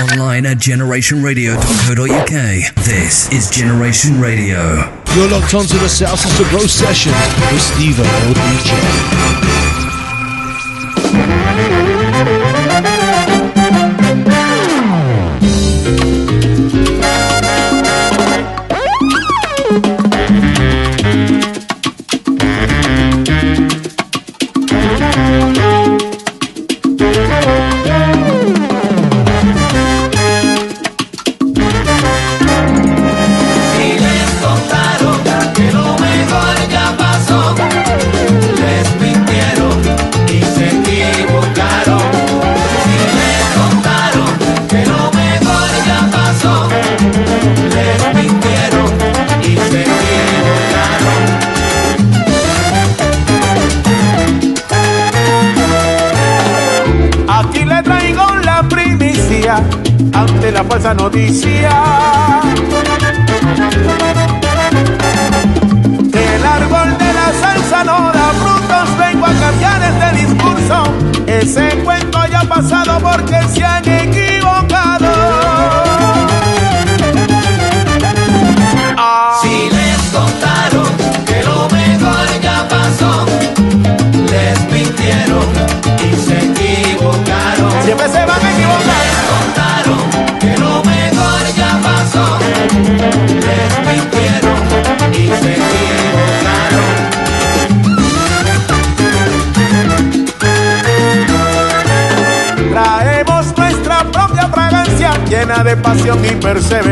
Online at generationradio.co.uk. This is Generation Radio. You're locked onto the Salsa Sabro session with Steve O'Neill. perseverar.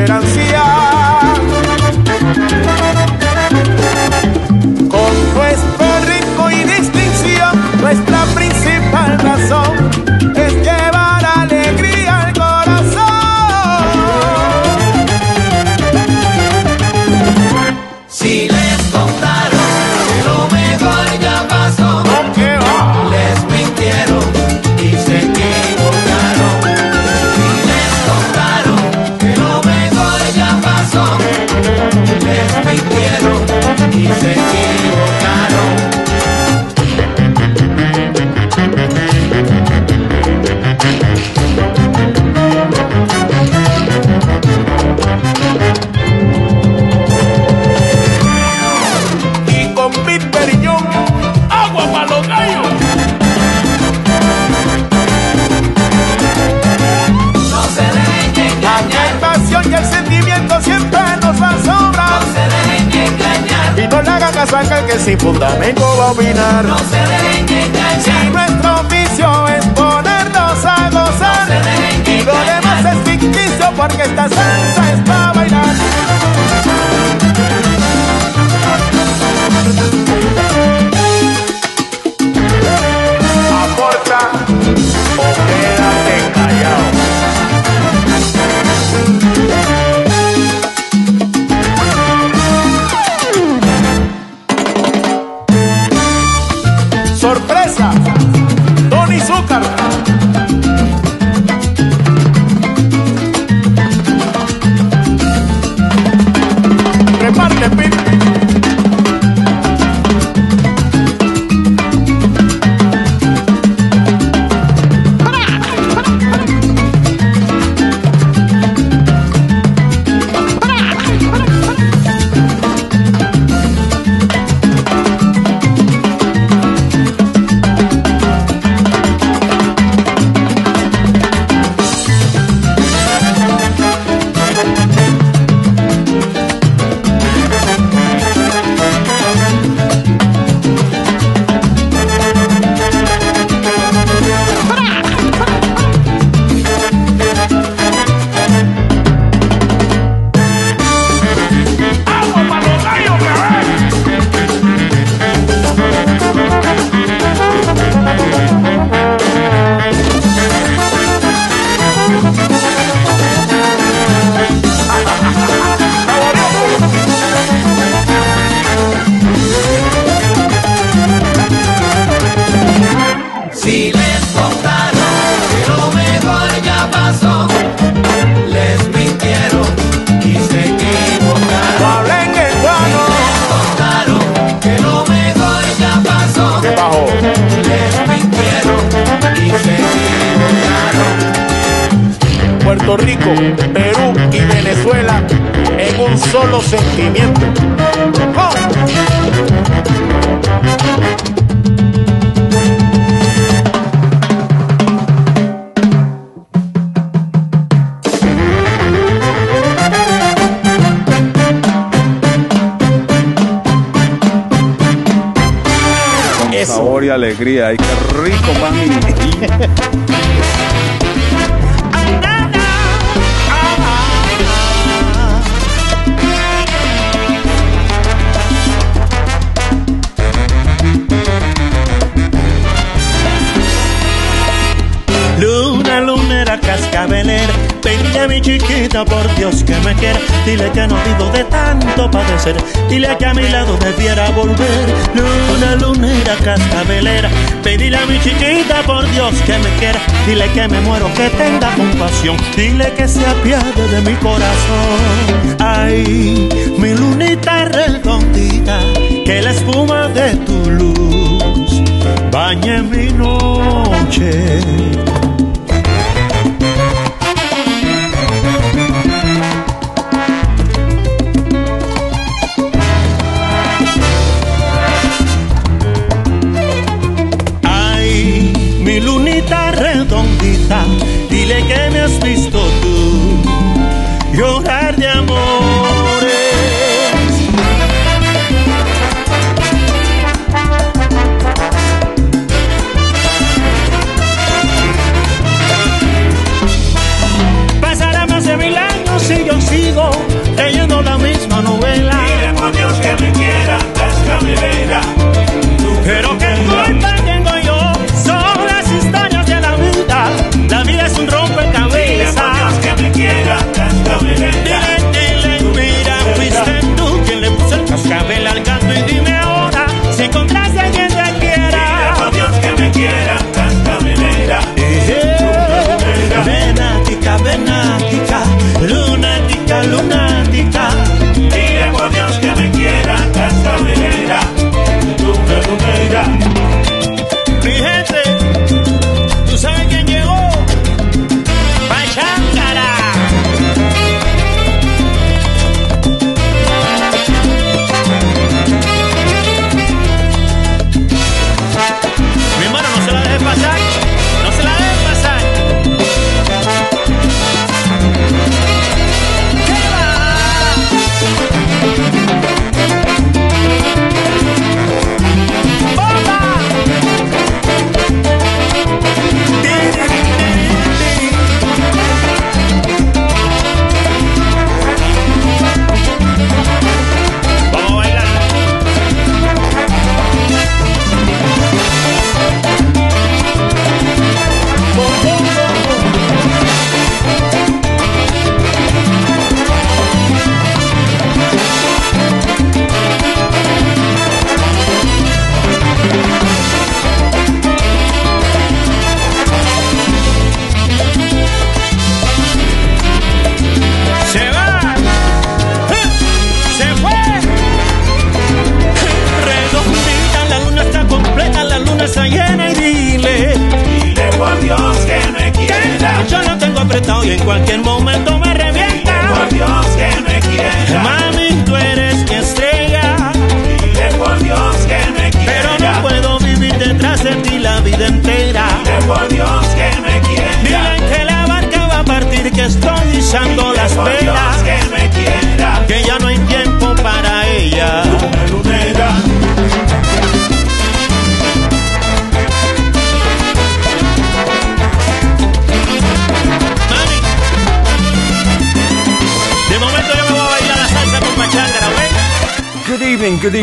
Dile que me muero, que tenga compasión. Dile que se apiade de mi corazón. Ay, mi lunita redondita, que la espuma de tu luz bañe mi noche.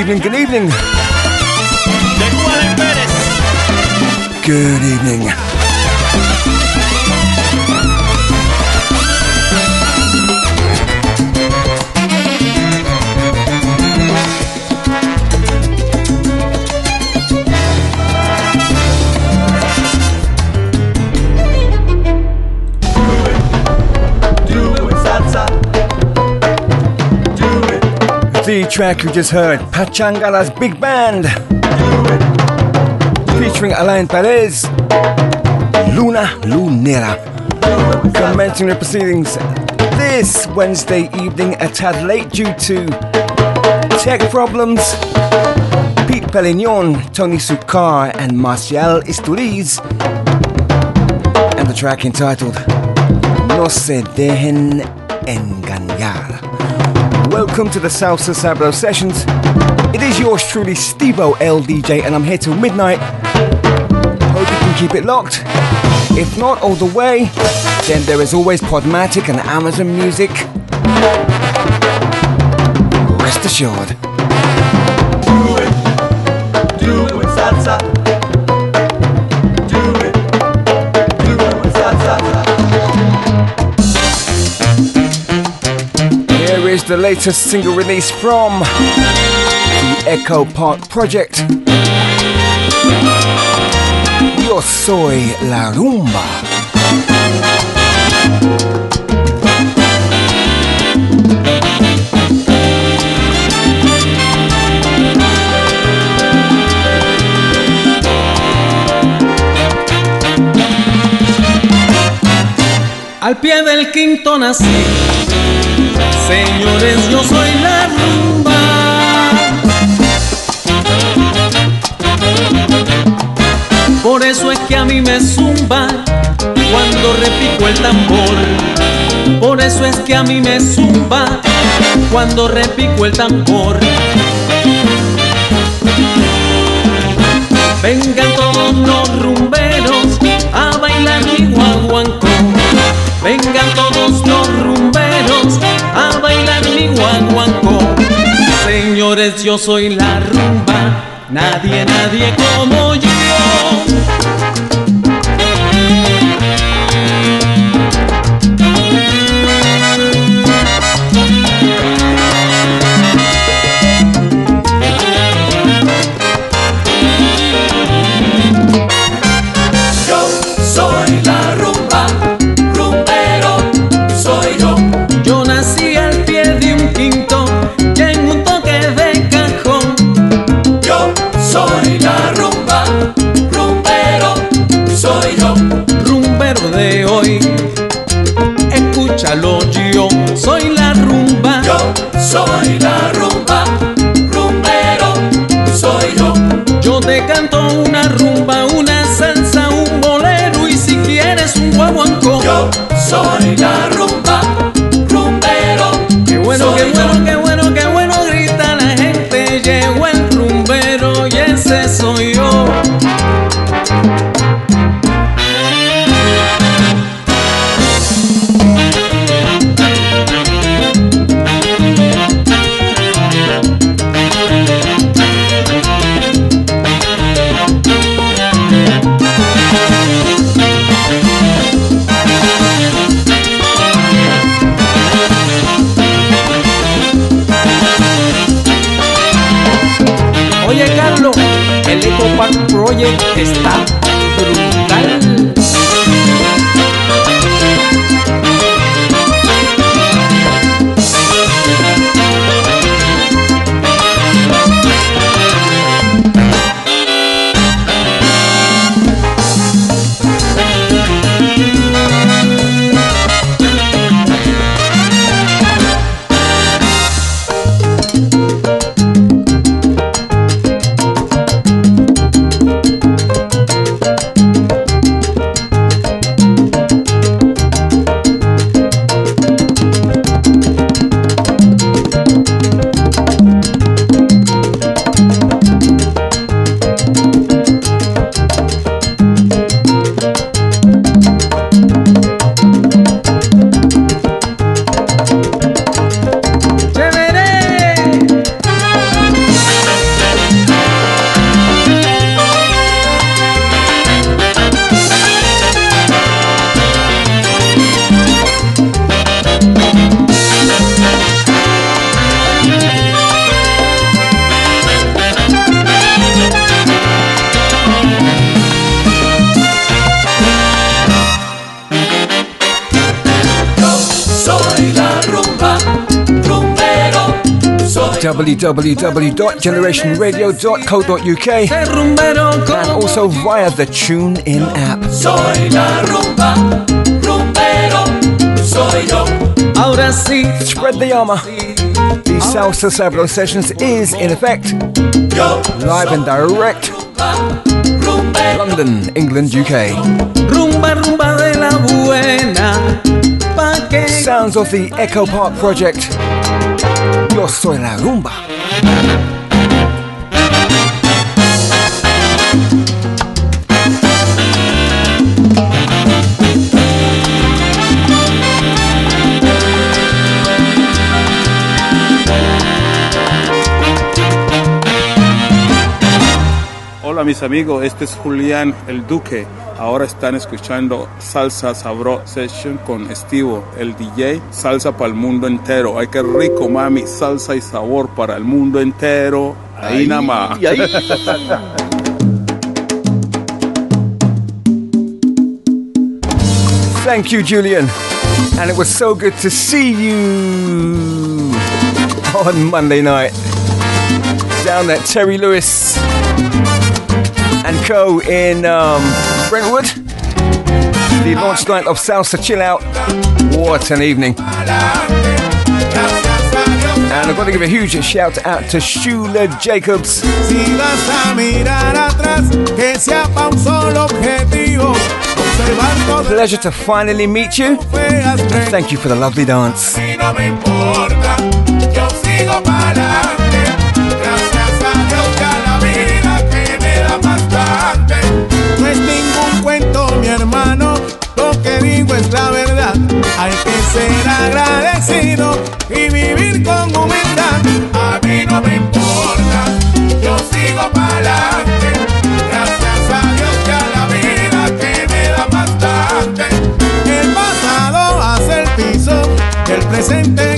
bien que track you just heard, Pachangala's Big Band, featuring Alain Perez, Luna Lunera, commencing the proceedings this Wednesday evening a tad late due to tech problems. Pete Pelignon, Tony Succar, and Marcial Isturiz, and the track entitled No Se Dejen Welcome to the Salsa Sabro Sessions. It is yours truly, Stevo LDJ, and I'm here till midnight. Hope you can keep it locked. If not all the way, then there is always Podomatic and Amazon Music. Rest assured. The latest single release from the Echo Park Project. Yo soy la rumba. Al pie del quinto nací, señores, yo soy la rumba. Por eso es que a mí me zumba cuando repico el tambor. Por eso es que a mí me zumba cuando repico el tambor. Vengan todos los rumberos a bailar mi guaguancó. Vengan todos los rumberos Señores, yo soy la rumba, nadie, nadie como. Yo www.generationradio.co.uk and also via the TuneIn app. Soy la rumba, rumbero Ahora sí. Spread the armor. The Salsa Sabro Sessions is in effect. Live and direct. London, England, UK. Rumba, rumba de la buena. Sounds of the Echo Park project. Yo soy la rumba. Hola mis amigos, este es Julián el Duque. Ahora están escuchando Salsa Sabro Session con Estivo, el DJ. Salsa para el mundo entero. Ay, qué rico, mami. Salsa y sabor para el mundo entero. Ahí, nada más. Y ahí. Thank you, Julian. And it was so good to see you on Monday night down at Terry Lewis in um, Brentwood. The launch night of Salsa Chill Out. What an evening. And I've got to give a huge shout out to Shula Jacobs. Si vas a mirar atrás, que sea pa' un solo objetivo. Observar todo Pleasure to finally meet you. And thank you for the lovely dance. Agradecido y vivir con humildad. A mí no me importa, yo sigo para adelante. Gracias a Dios y a la vida que me da bastante. El pasado hace el piso el presente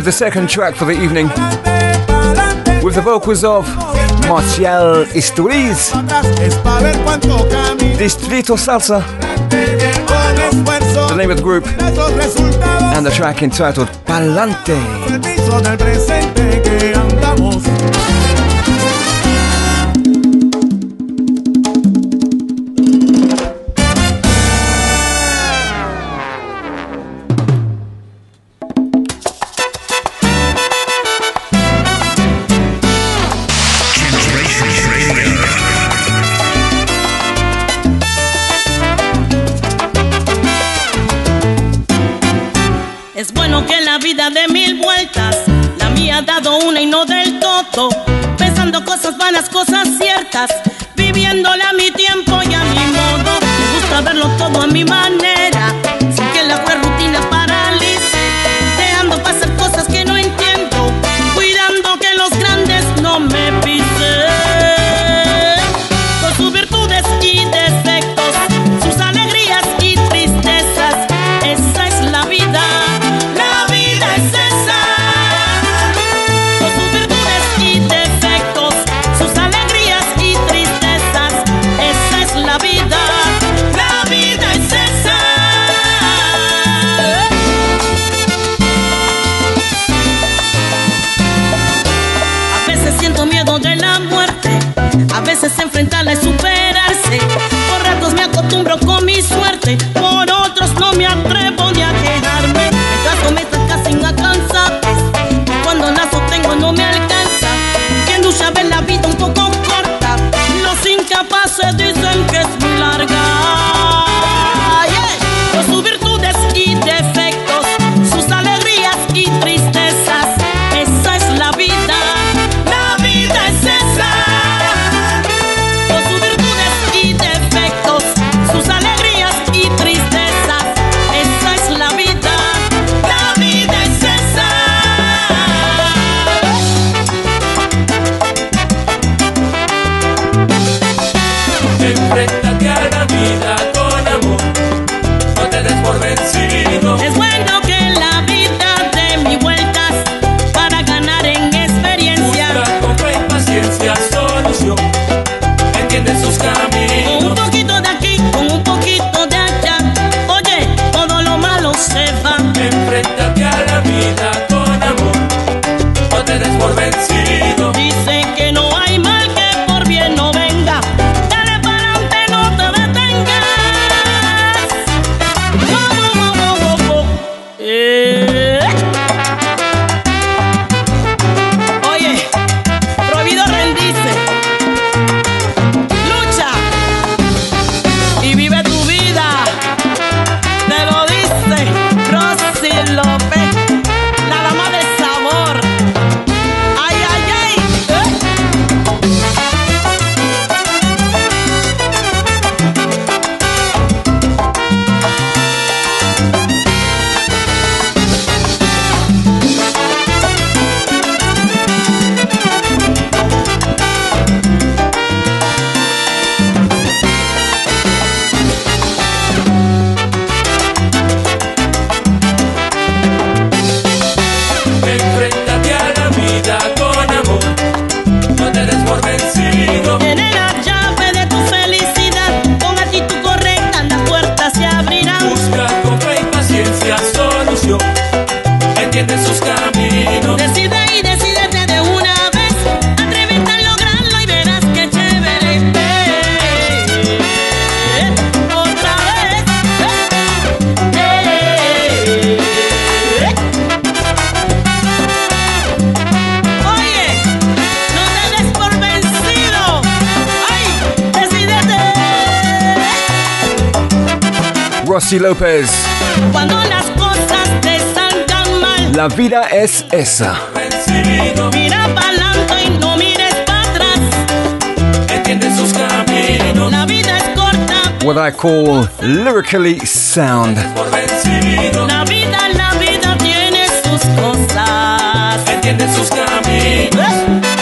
leave the second track for the evening with the vocals of Marcial Isturiz, Distrito Salsa, the name of the group, and the track entitled Palante. Dado una y no del todo. Pensando cosas vanas, cosas ciertas. Viviéndola a mi tiempo y a mi modo. Me gusta verlo todo a mi manera. López. Cuando las cosas te salgan mal, la vida es esa. Mira para y no mires para atrás. Entiende sus caminos. La vida es corta. What I call lyrically sound. La vida, la vida tiene sus cosas. Entiende sus caminos. ¿Eh?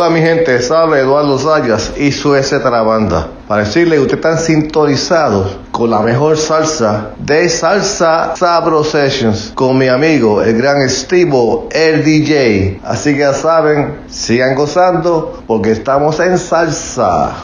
Hola mi gente, habla Eduardo Sayas y su etcétera banda. Para decirle ustedes están sintonizados con la mejor salsa de Salsa Sabro Sessions con mi amigo, el gran Estivo, el DJ. Así que ya saben, sigan gozando porque estamos en salsa.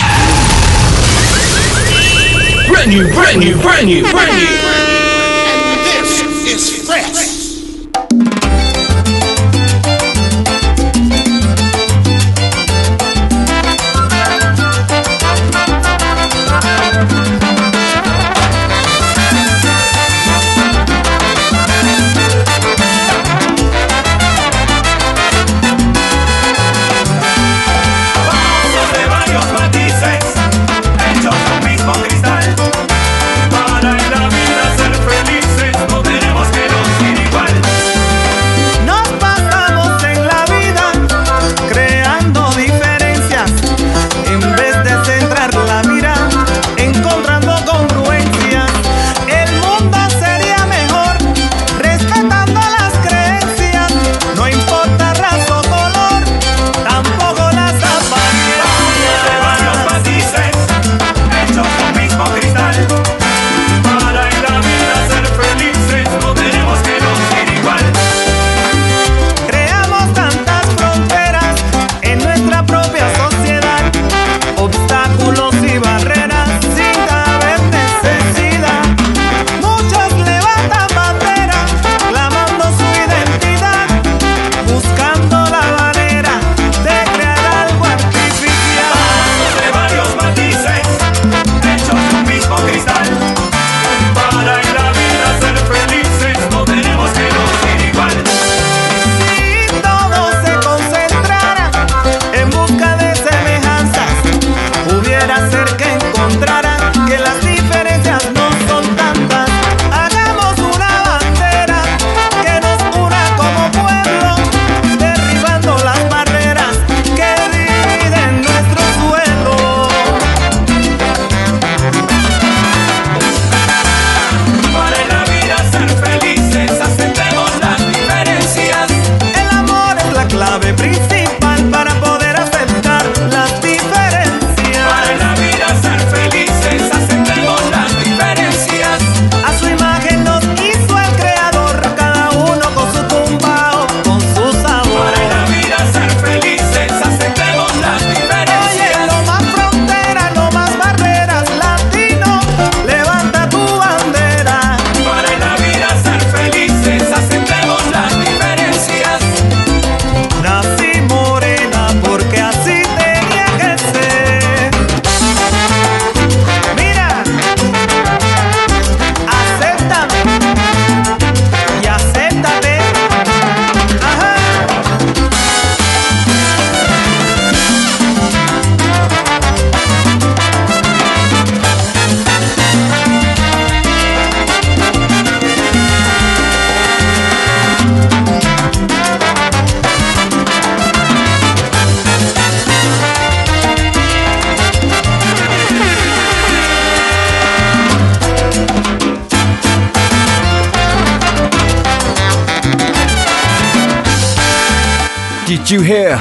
you hear?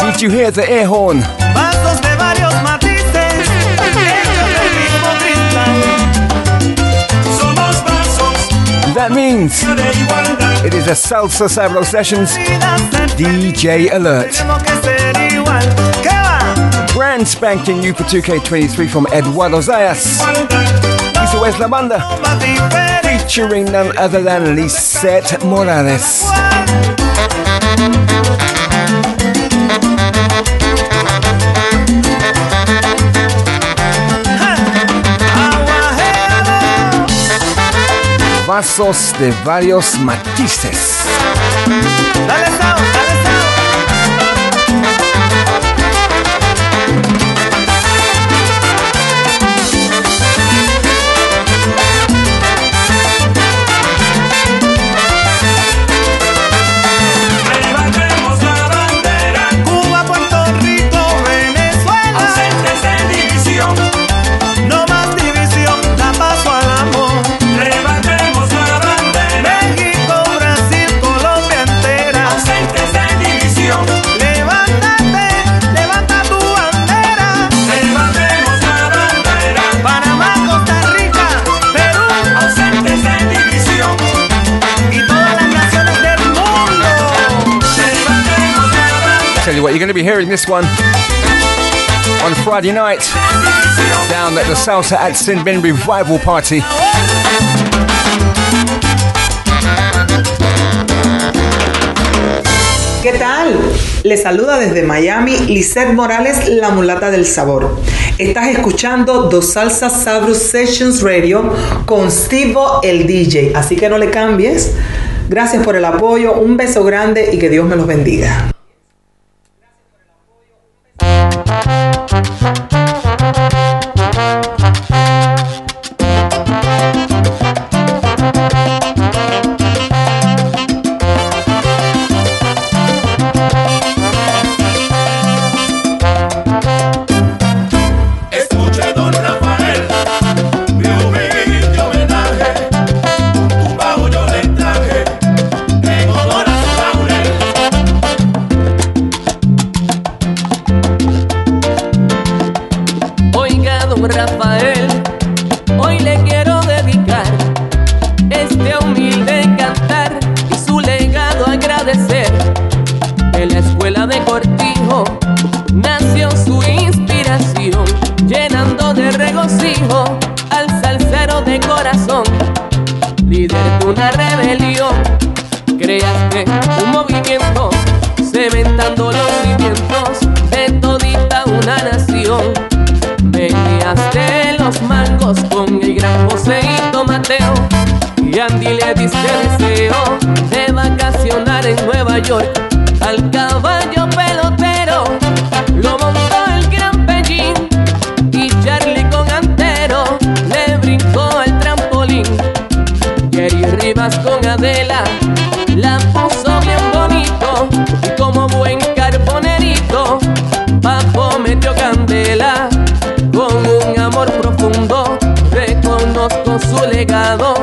Did you hear the air horn? That means it is a Salsa Sabro Sessions DJ Alert. Brand spanking new for 2K23 from Eduardo Zayas. Eso West la banda featuring none other than Lisette Morales. temazos de varios matices. Dale, hearing this one on Friday night down at the Salsa at Revival Party. ¿Qué tal? Les saluda desde Miami Lisette Morales, la mulata del sabor. Estás escuchando Dos Salsa Sabrus Sessions Radio con Stevo el DJ, así que no le cambies. Gracias por el apoyo, un beso grande y que Dios me los bendiga. cadela la puso bien bonito y como buen carbonerito. Papo metió candela con un amor profundo. Reconozco su legado.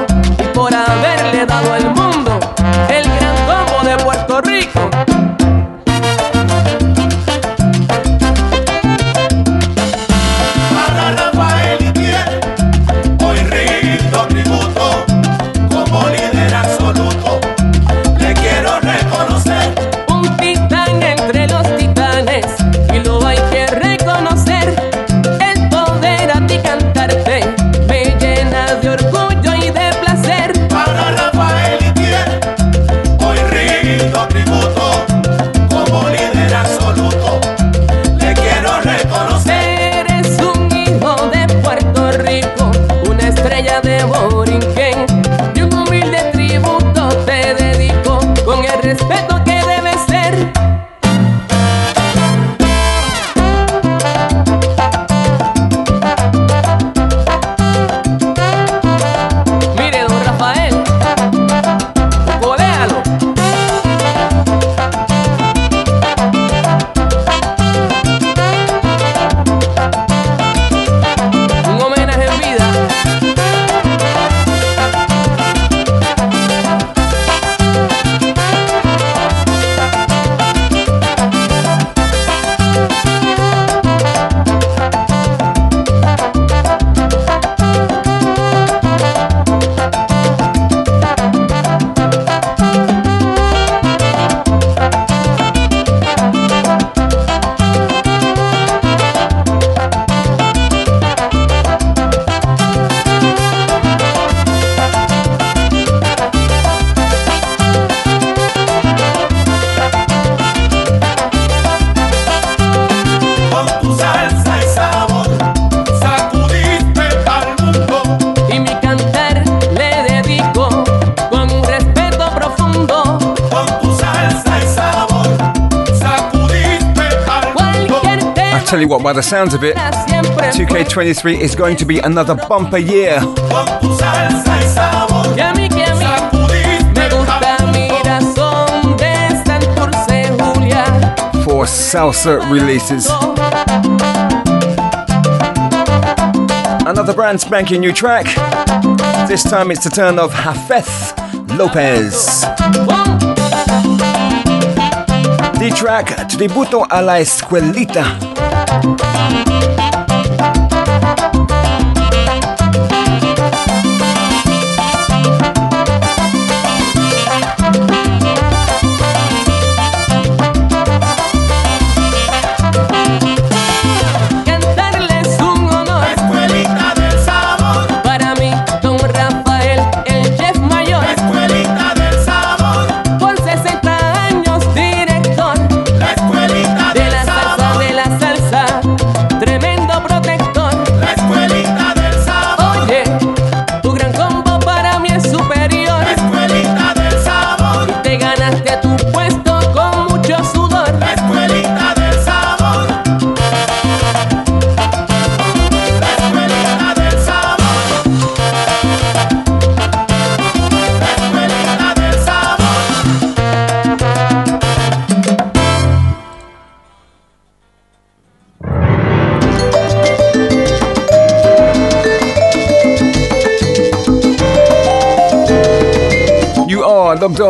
sounds of it, 2K23 is going to be another bumper year. For salsa releases. Another brand spanking new track. This time it's the turn of Hafeth Lopez. The track Tributo a la Escuelita. Thank you.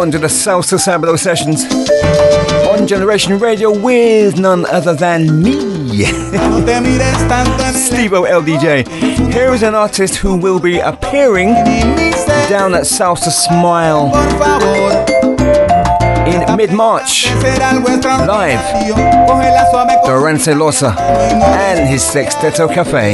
On to the Salsa Sabro sessions on Generation Radio with none other than me, Stevo LDJ. Here is an artist who will be appearing down at Salsa Smile in mid March. Live, Dorance Lorza and his Sexteto Cafe.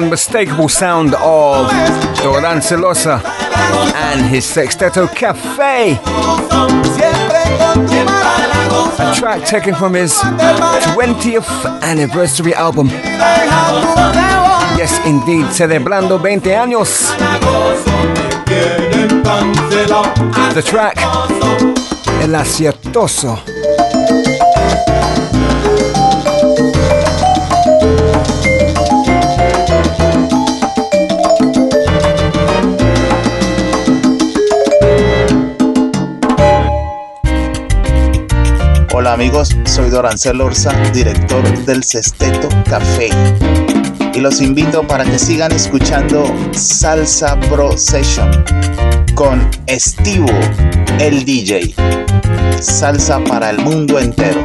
Unmistakable sound of Dorance Lorza and his Sexteto Cafe. A track taken from his 20th anniversary album. Yes, indeed, celebrando 20 años. The track, El Aciertoso. Amigos, soy Dorancel Orza, director del Sesteto Café. Y los invito para que sigan escuchando Salsa Pro Session con Estivo, el DJ. Salsa para el mundo entero.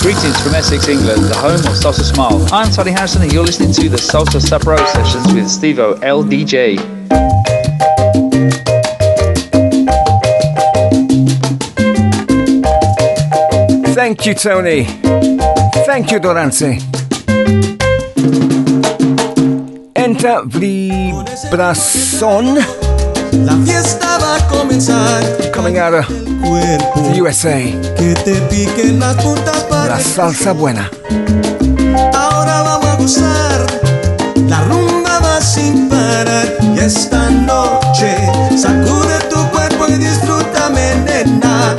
Greetings from Essex, England, the home of Salsa Smile. I'm Tony Harrison and you're listening to the Salsa Sapro Sessions with Stevo LDJ. Thank you, Tony. Thank you, Dorance. Entra Vibrason. La fiesta va a comenzar. Coming out of the USA. Que te piquen las puntas para La salsa buena. Ahora vamos a gozar. La rumba va sin parar. Y esta noche sacude tu cuerpo y disfrútame, nena.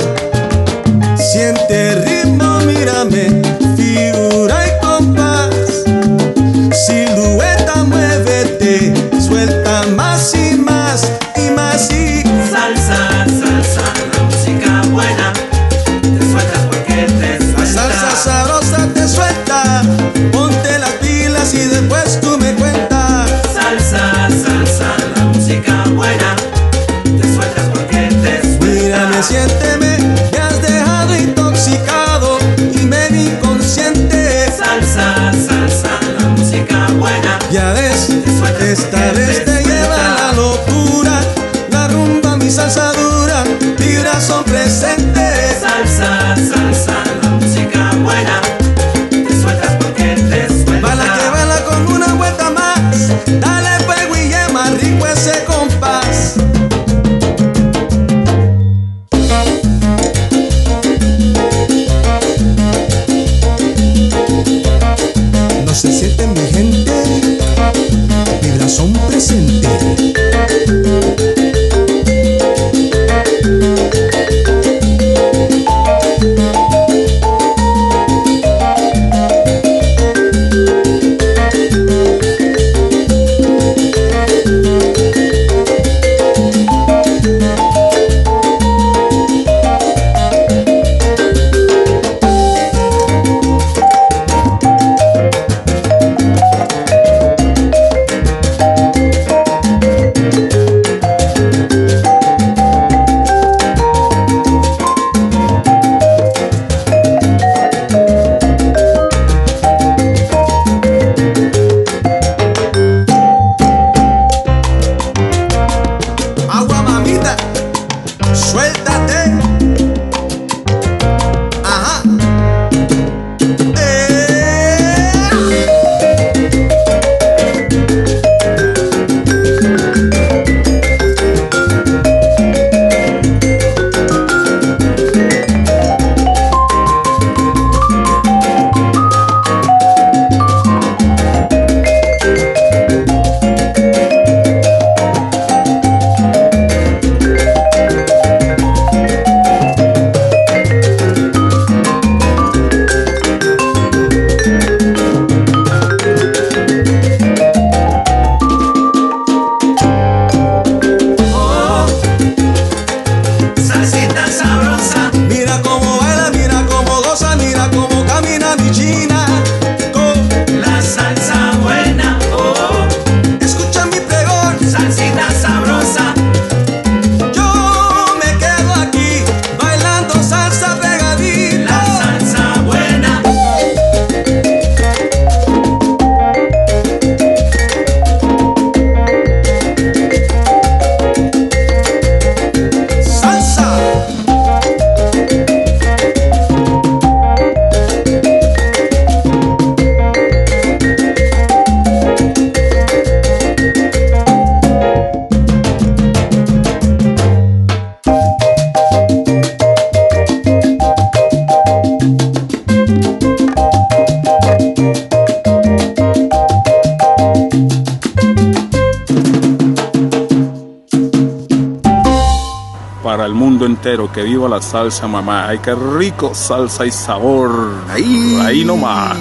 pero que viva la salsa, mamá. Ay, qué rico salsa y sabor. Ahí, ahí nomás.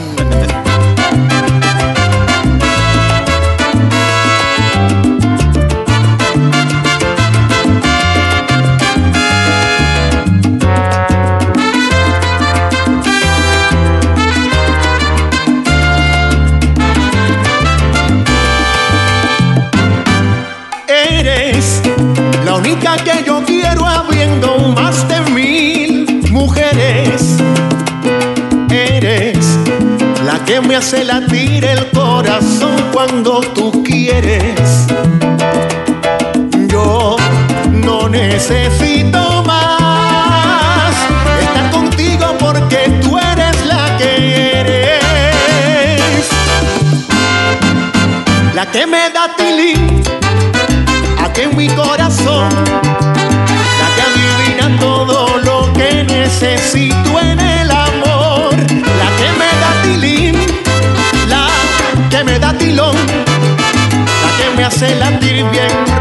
Hace latir el corazón cuando tú quieres. Yo no necesito más estar contigo porque tú eres la que eres. La que me da tilín aquí en mi corazón. Hace latir bien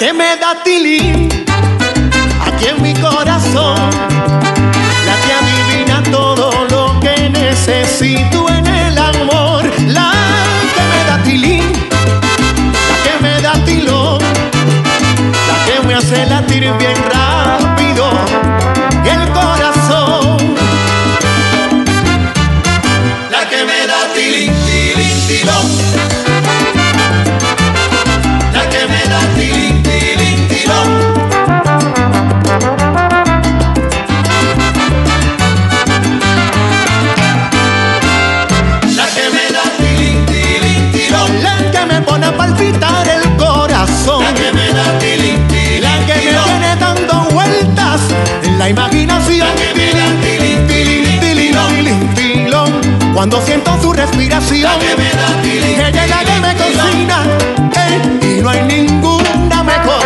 Que me tilín, tilón. Cuando siento su respiración. La Ella es la que me cocina. eh, y no hay ninguna mejor.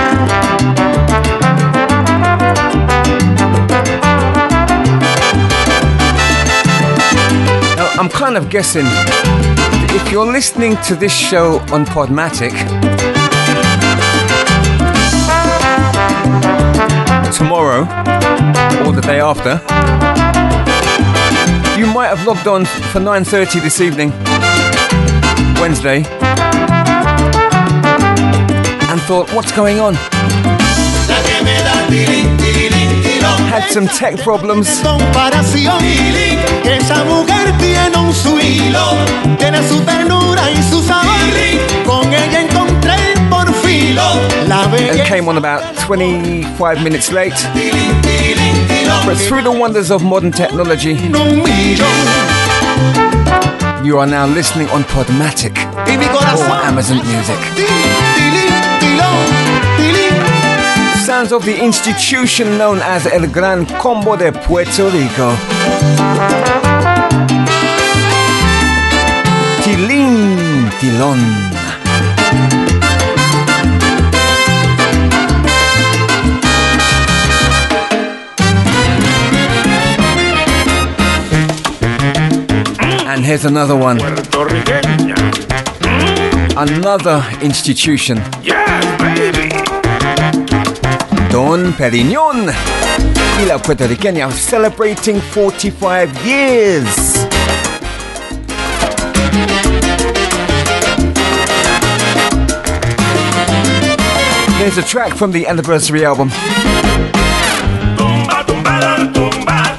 Now, I'm kind of guessing if you're listening to this show on Podomatic, tomorrow or the day after, you might have logged on for 9:30 this evening, Wednesday, and thought, "What's going on?" Had some tech problems. Belleza. came on about 25 minutes late. But through the wonders of modern technology, you are now listening on Podomatic or Amazon Music. Sounds of the institution known as El Gran Combo de Puerto Rico. Tilín, tilón. And here's another one. Another institution. Don Perignon y la puertorriqueña celebrating 45 years. There's a track from the anniversary album. Así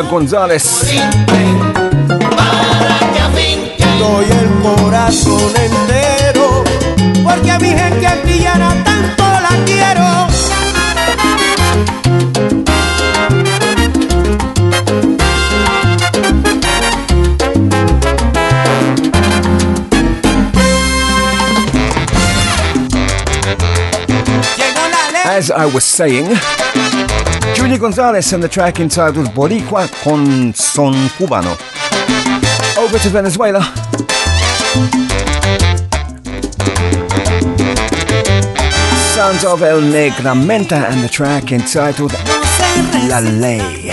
María González. Doy el corazón entero, porque a mi gente brillará tanto la quiero. Llegó la ley. As I was saying, Julia Gonzalez and the track entitled Boricua con Son Cubano. Over to Venezuela. Sounds of El Negramenta and the track entitled La Ley.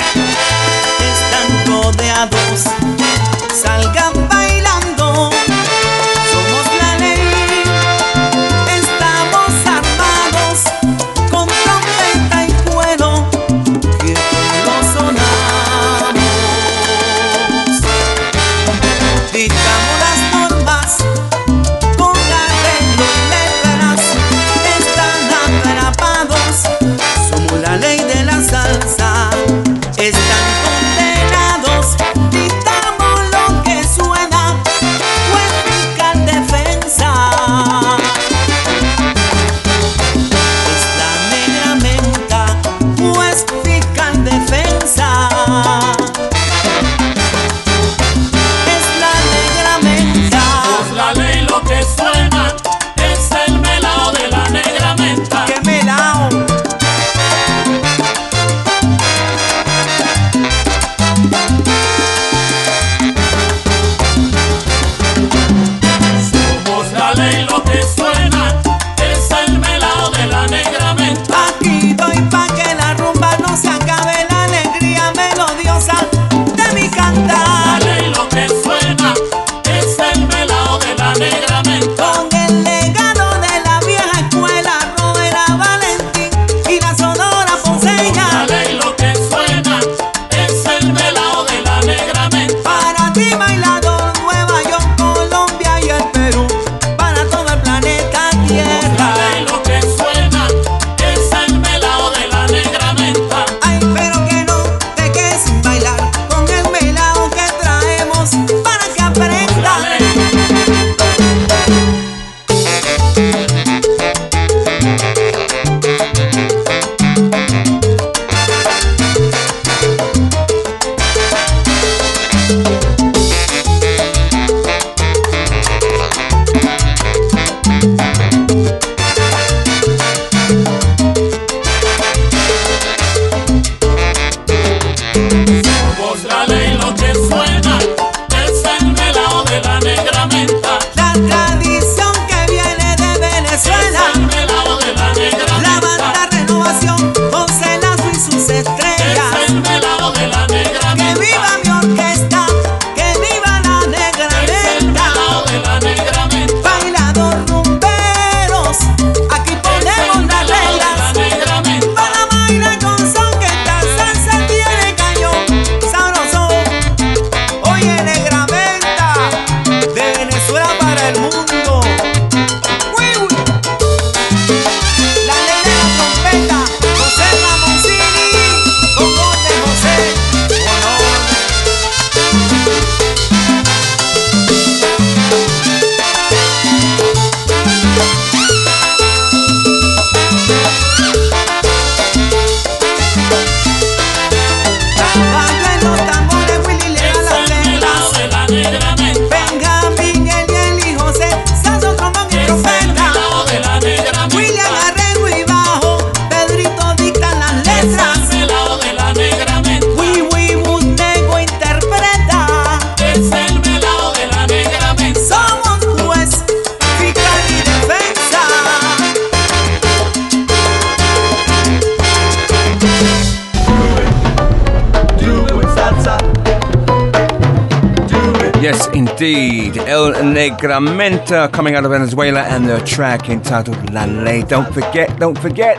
Sacramento coming out of Venezuela and their track entitled La Ley. Don't forget, don't forget.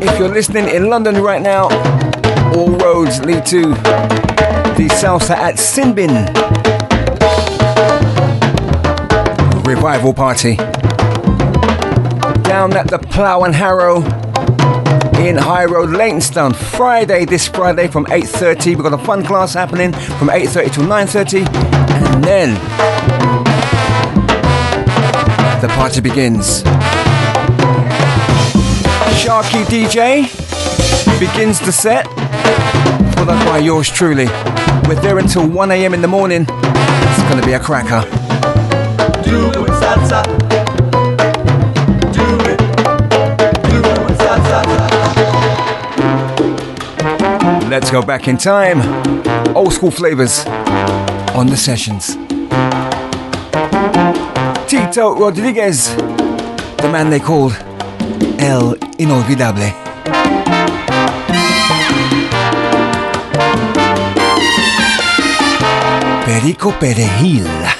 If you're listening in London right now, all roads lead to the salsa at Sinbin. Revival party. Down at the Plough and Harrow in High Road Leytonstone. Friday this Friday from 8.30 we've got a fun class happening from 8.30 till 9.30 and then The party begins. Sharky DJ begins the set, followed by yours truly. We're there until 1 a.m. in the morning. It's gonna be a cracker. Do it. Do it. Do it, salsa. Let's go back in time. Old school flavors on the sessions. Tito Rodriguez, the man they called El Inolvidable. Perico Perejil.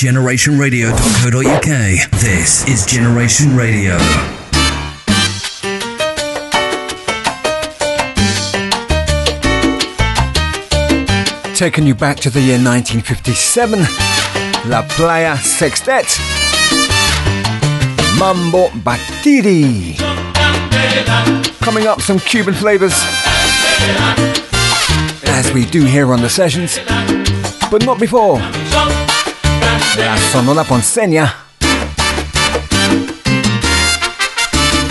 generationradio.co.uk. This is Generation Radio. Taking you back to the year 1957, La Playa Sextet, Mambo Batiri. Coming up, some Cuban flavors, as we do here on the sessions, but not before. La Sonora Ponceña,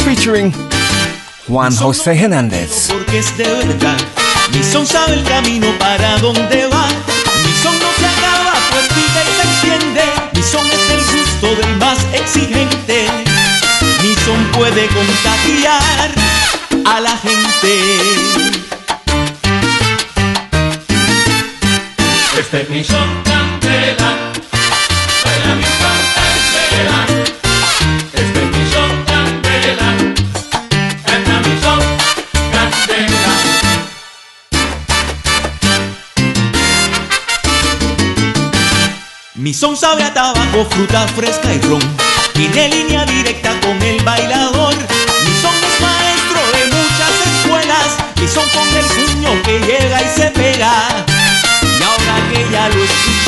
featuring Juan José Hernández. porque es de verdad. Mi son sabe el camino para dónde va. Mi son no se acaba, pues vive y se extiende. Mi son es el gusto del más exigente. Mi son puede contagiar a la gente. Este es mi son candela, mi son sabe a tabaco, fruta fresca y ron. Tiene línea directa con el bailador. Mi son es maestro de muchas escuelas. Mi son con el puño que llega y se pega. Y ahora que ya lo escuchaste.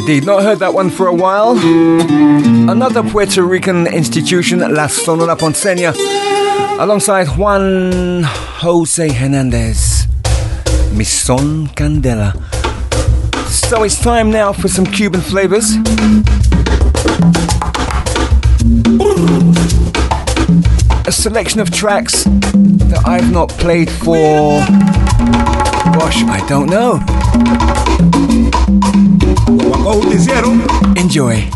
Indeed. Not heard that one for a while. Another Puerto Rican institution, La Sonora Ponceña, alongside Juan Jose Hernandez. Mi son Candela. So it's time now for some Cuban flavors. A selection of tracks that I've not played for. Gosh, I don't know. loco justiciero. Enjoy.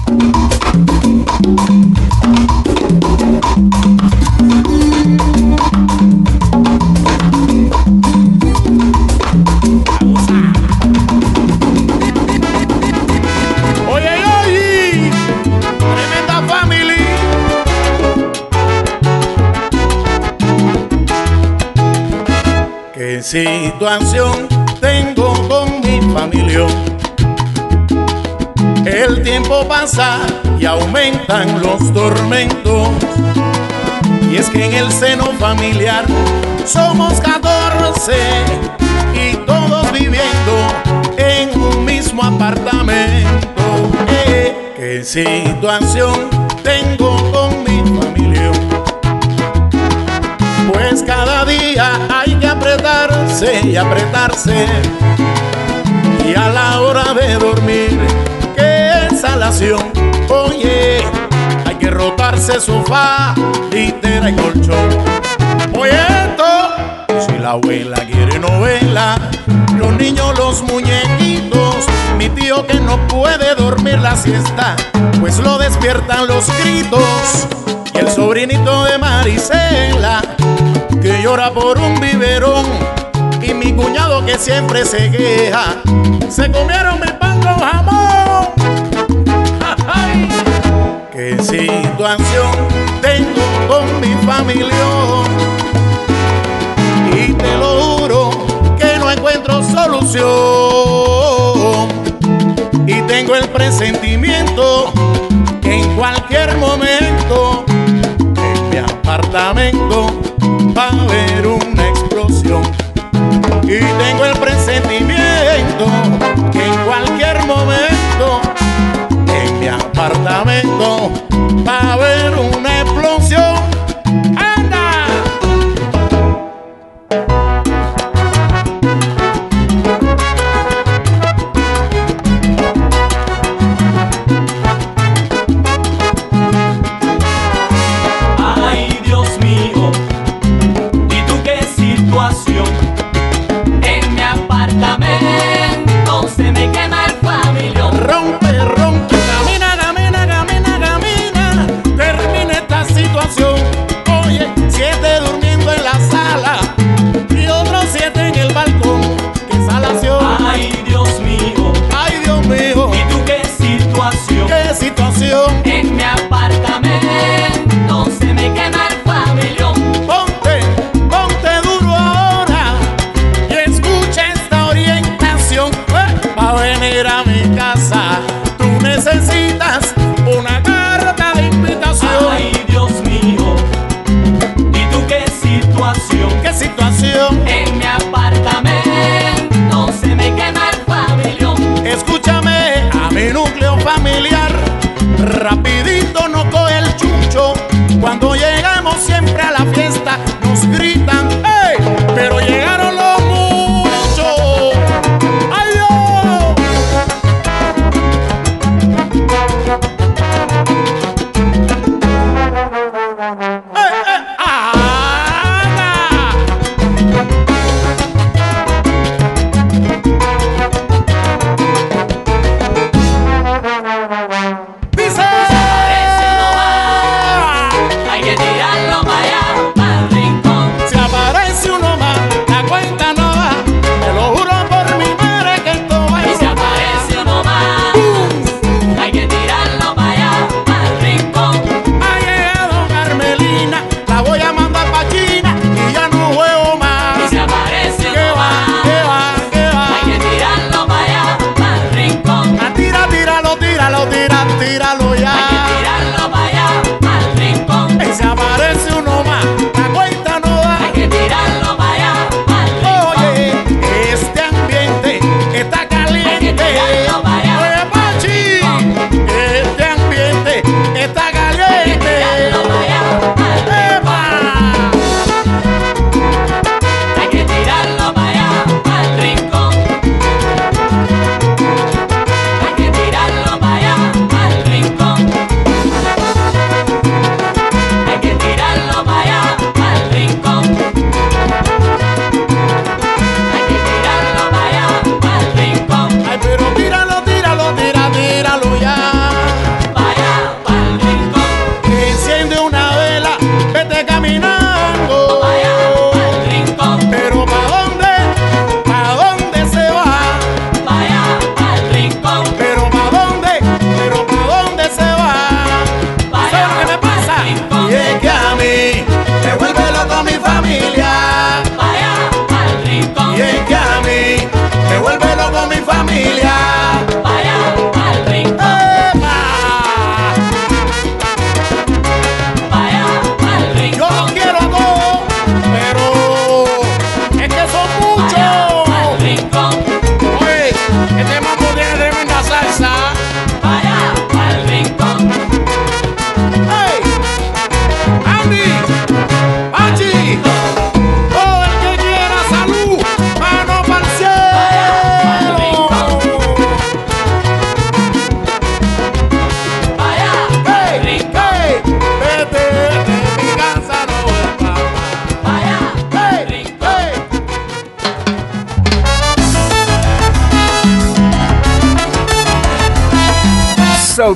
situación tengo con mi familia. El tiempo pasa y aumentan los tormentos. Y es que en el seno familiar somos 14 y todos viviendo en un mismo apartamento. Eh, ¿Qué situación tengo con mi familia? Pues cada día hay que apretarse y apretarse. Y a la hora de dormir, Oye, hay que rotarse sofá, litera y colchón. Oye, esto, si la abuela quiere novela, los niños, los muñequitos, mi tío que no puede dormir la siesta, pues lo despiertan los gritos. Y el sobrinito de Marisela, que llora por un biberón. Y mi cuñado que siempre se queja, se comieron mi pan con jamón. ¿Qué situación tengo con mi familia? Y te lo juro que no encuentro solución. Y tengo el presentimiento que en cualquier momento en mi apartamento va a haber una apartamento para ver una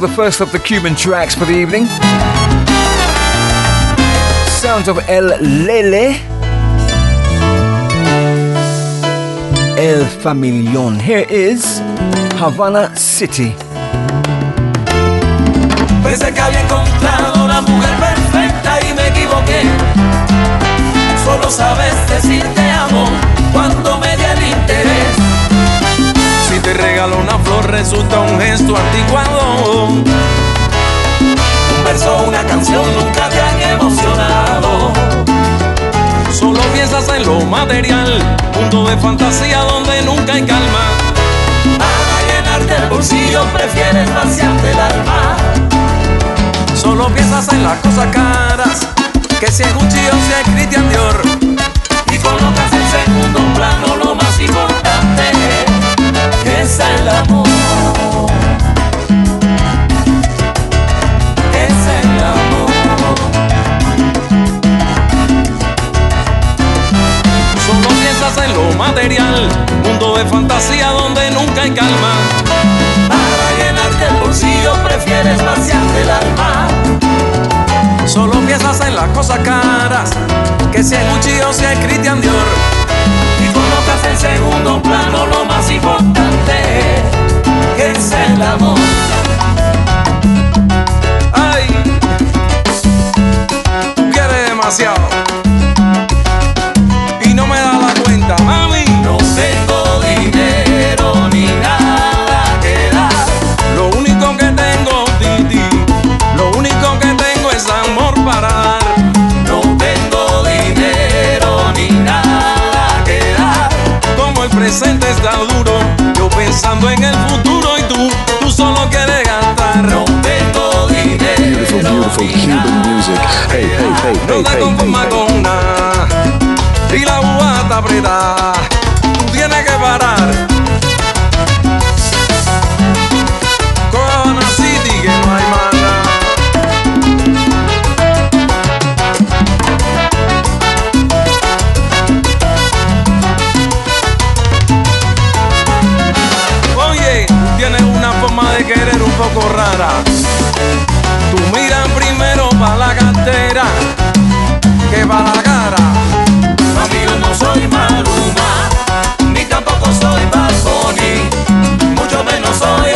the first of the Cuban tracks for the evening. Sounds of El Lele. El Familión. Here is Havana City. Pensé que había encontrado la mujer perfecta y me equivoqué. Solo sabes decir te amo cuando me da el interés. Te regalo una flor resulta un gesto anticuado. Un verso, una canción nunca te han emocionado. Solo piensas en lo material, mundo de fantasía donde nunca hay calma. Para llenarte el bolsillo prefieres vaciarte el alma. Solo piensas en las cosas caras, que si es Gucci o si es Christian Dior. Y colocas en segundo plano lo más importante, que es el amor. Es el amor. Solo piensas en lo material, mundo de fantasía donde nunca hay calma. Para llenarte el bolsillo prefieres vaciarte el alma. Solo piensas en las cosas caras, que si es Gucci o si es Christian Dior. En segundo plano lo más importante, es el amor. Ay, tú quieres demasiado está duro, yo pensando en el futuro y tú, tú solo quieres gastar. No tengo dinero. Beautiful, beautiful Cuban music. Hey, hey, hey, No hey, hey, conformas hey, con una y la uva está apretada. Tú tienes que parar. bueno soy.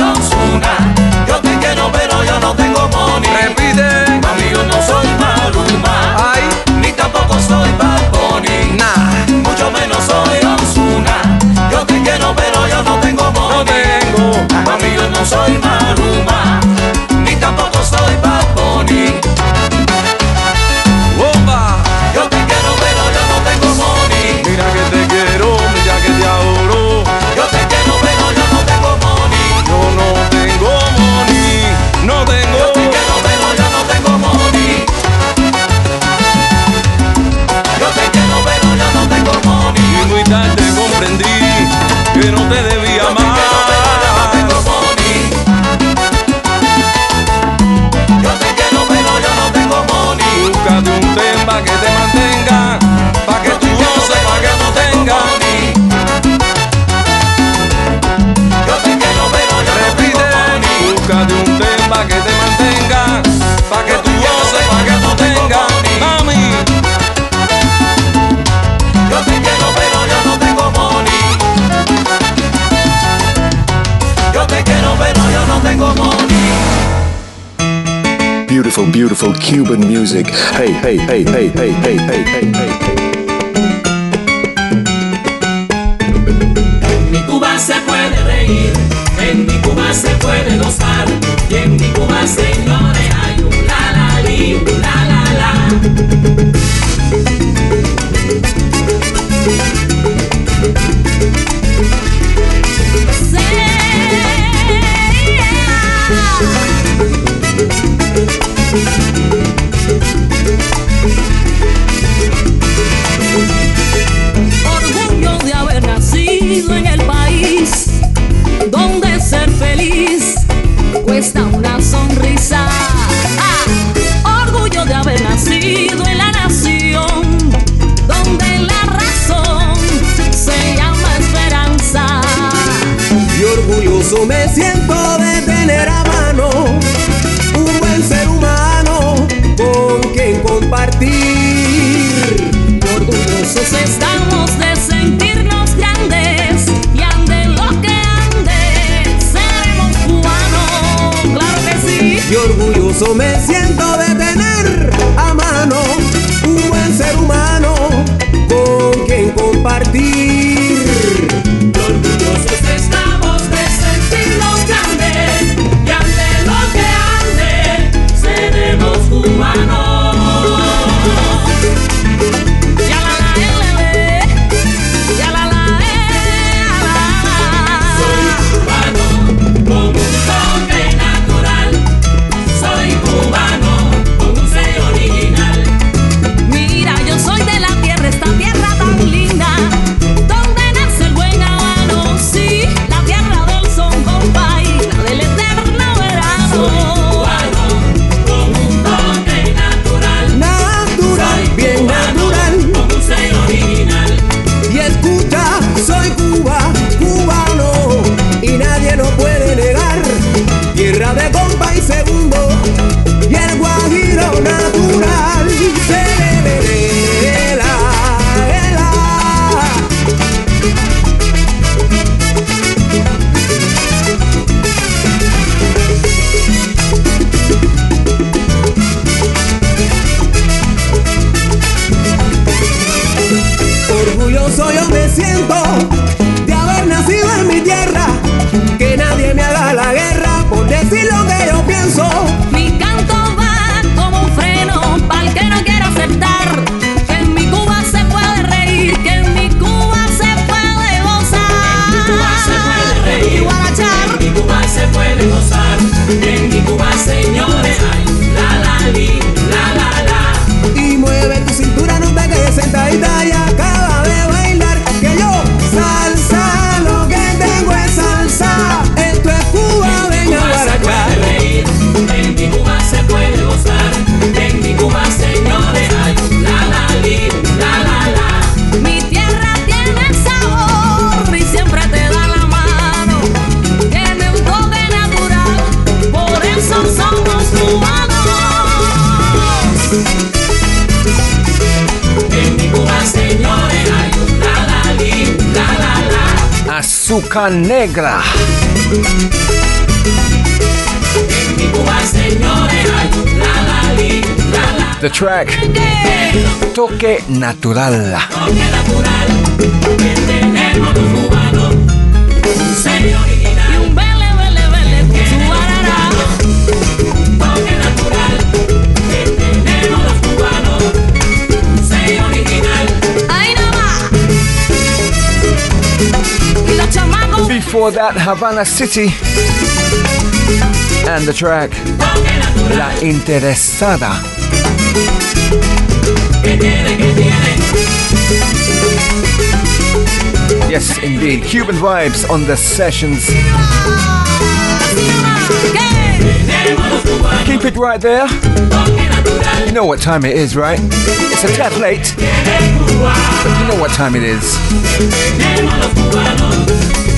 Beautiful, Cuban music. Hey, hey, hey, hey, hey, hey, hey, hey, hey, en mi Cuba, señores, hay un la la li, un la la la. me siento de tener a mano un buen ser humano con quien compartir. Orgullosos estamos de sentirnos grandes y ande lo que ande, seremos cubanos, claro que sí. Y orgulloso me siento de tener a mano un buen ser humano con quien compartir. La la The track Toque Natural. toque natural y un vele, vele, vele. Before that, Havana City. And the track La Interesada. Yes, indeed. Cuban vibes on the sessions. Keep it right there. You know what time it is, right? It's a tad late, but you know what time it is.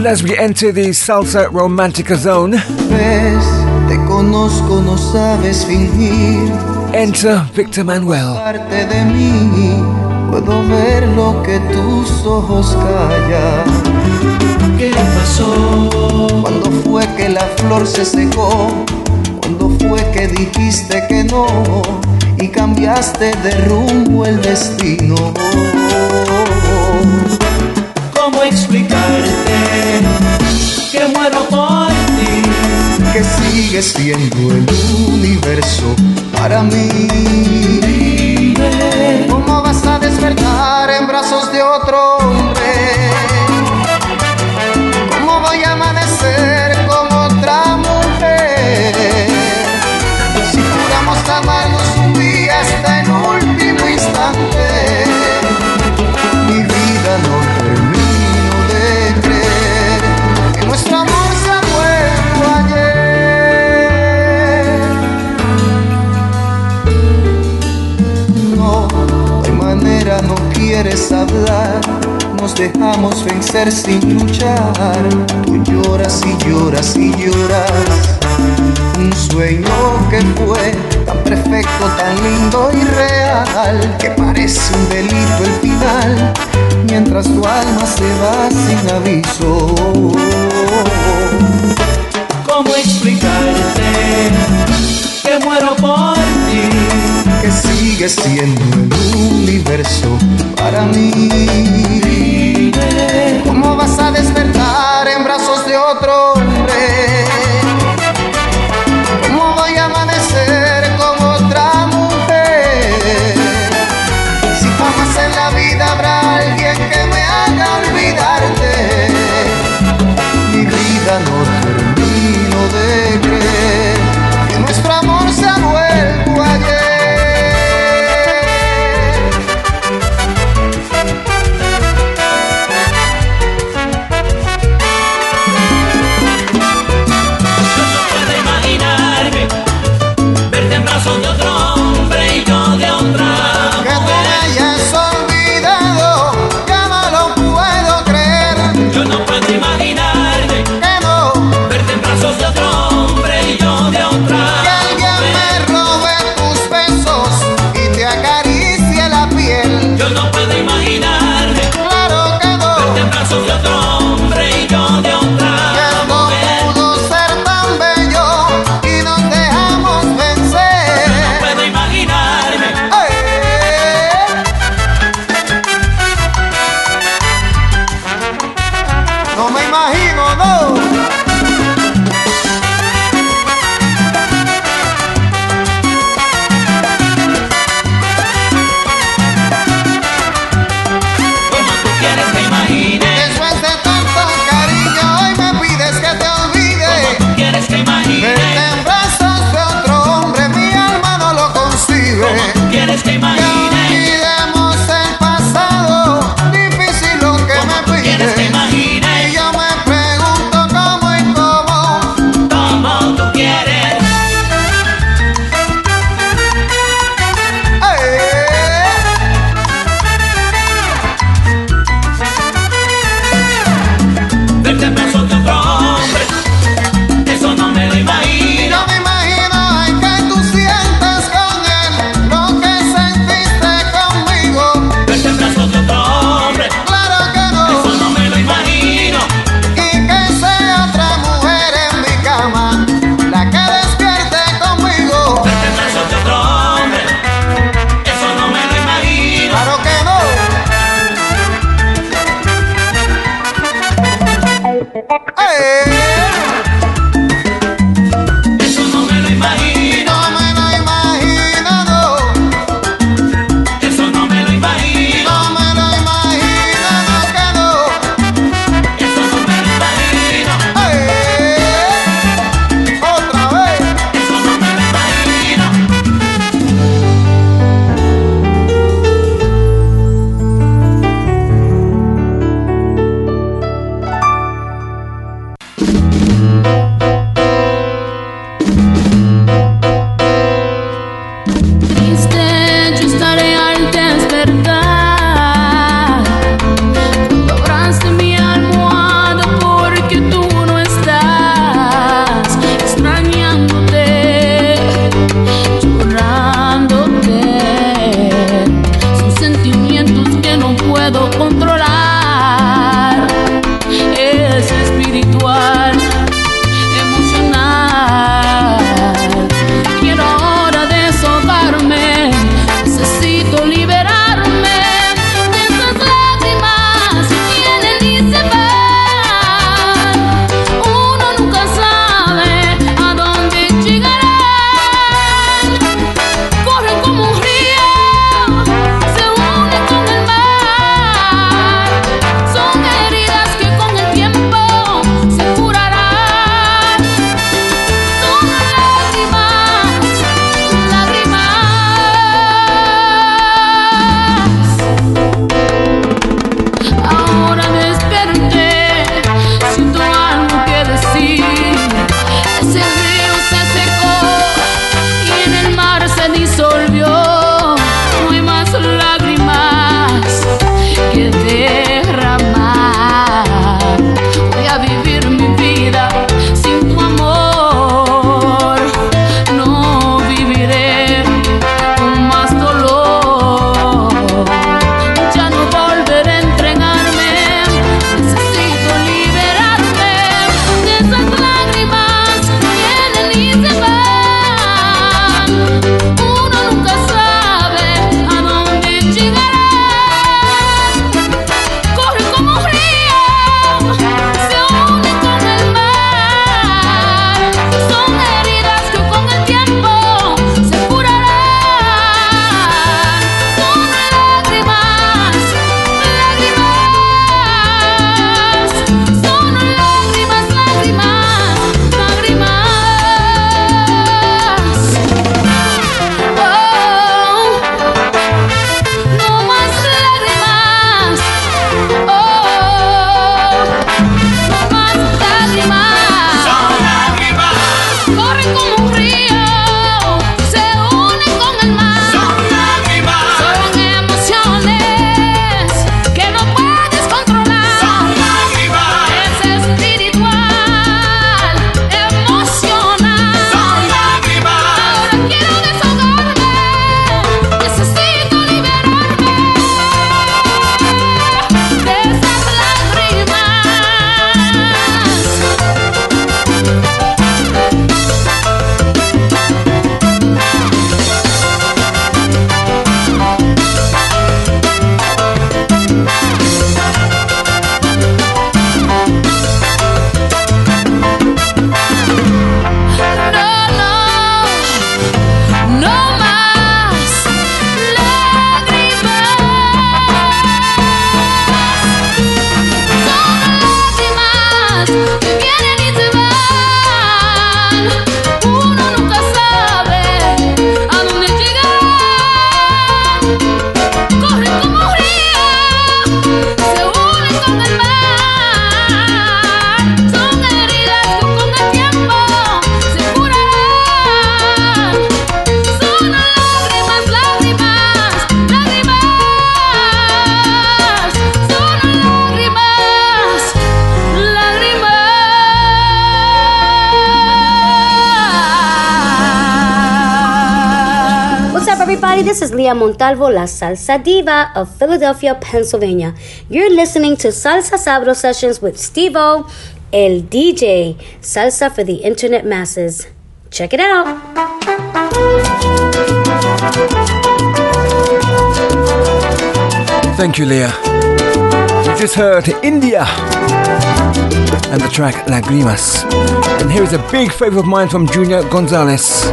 And as we enter the salsa romantica zone, Ves, te conozco, no sabes fingir. enter Victor Manuel. Parte de mí, puedo ver lo que tus ojos callan. ¿Qué pasó? Cuando fue que la flor se secó? Cuando fue que dijiste que no? Y cambiaste de rumbo el destino. Que muero por ti? que sigue siendo el universo para mí. ¿Cómo vas a despertar quieres hablar, nos dejamos vencer sin luchar. Tú lloras y lloras y lloras. Un sueño que fue tan perfecto, tan lindo y real, que parece un delito el final, mientras tu alma se va sin aviso. ¿Cómo explicarte que muero por sigue siendo el universo para mí. ¿Cómo vas a despertar en brazos de otro hombre? ¿Cómo voy a amanecer con otra mujer? Si jamás en la vida habrá alguien que me haga olvidarte, mi vida no termino de la salsa diva of Philadelphia, Pennsylvania. You're listening to Salsa Sabro Sessions with Stevo, el DJ, salsa for the internet masses. Check it out. Thank you, Leah. We just heard India and the track Lagrimas. And here is a big favorite of mine from Junior Gonzalez.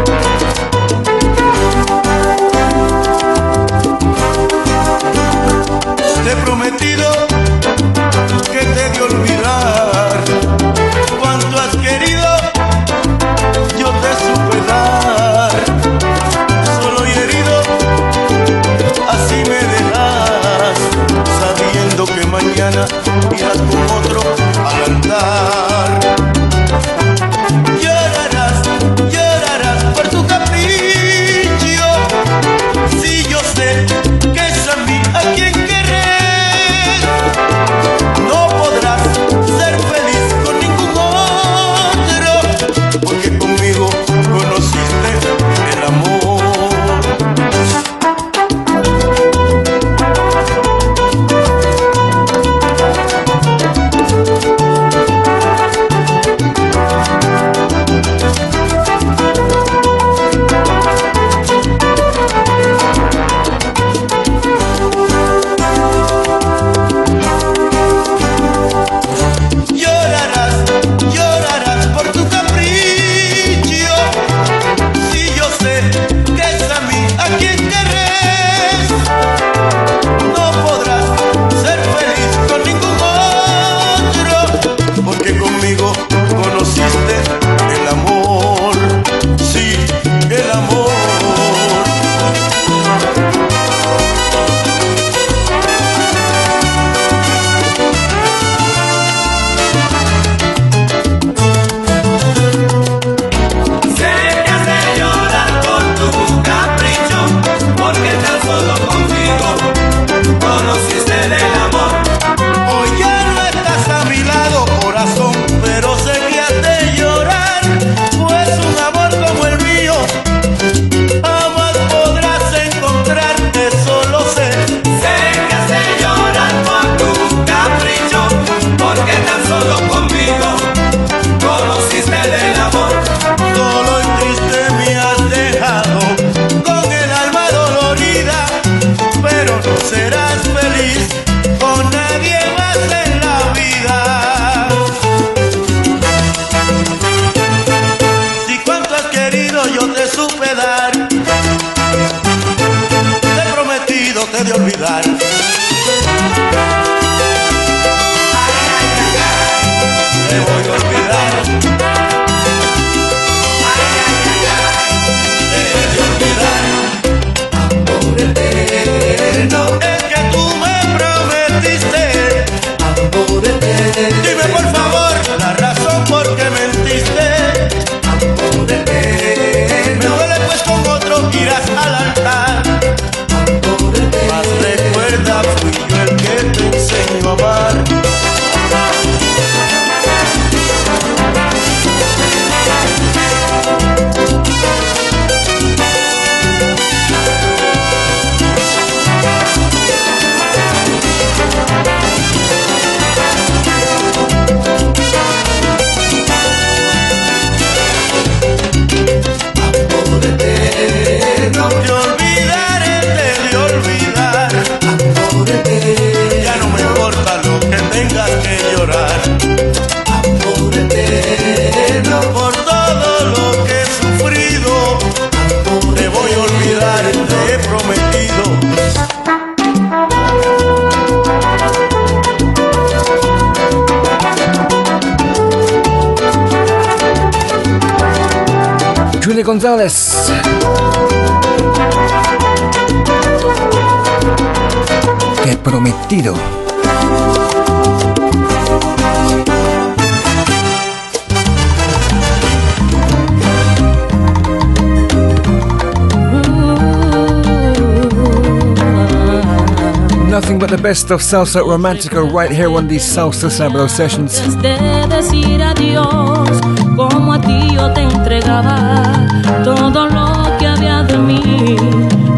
of salsa romantico right here on these Salsa Sabro sessions. De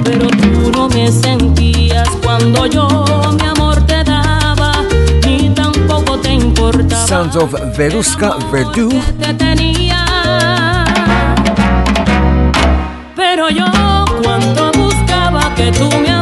pero tú no me sentías cuando yo tampoco. Sounds of Veruska Verdú. Pero yo cuando buscaba que tú me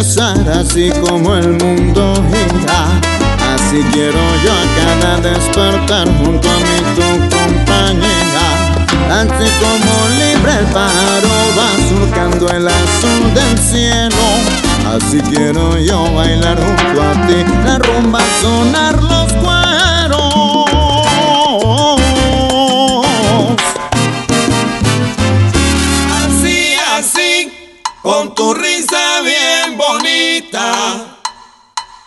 así como el mundo gira. Así quiero yo a cada despertar junto a mí tu compañía. Así como libre el pájaro va surcando el azul del cielo. Así quiero yo bailar junto a ti, la rumba sonar.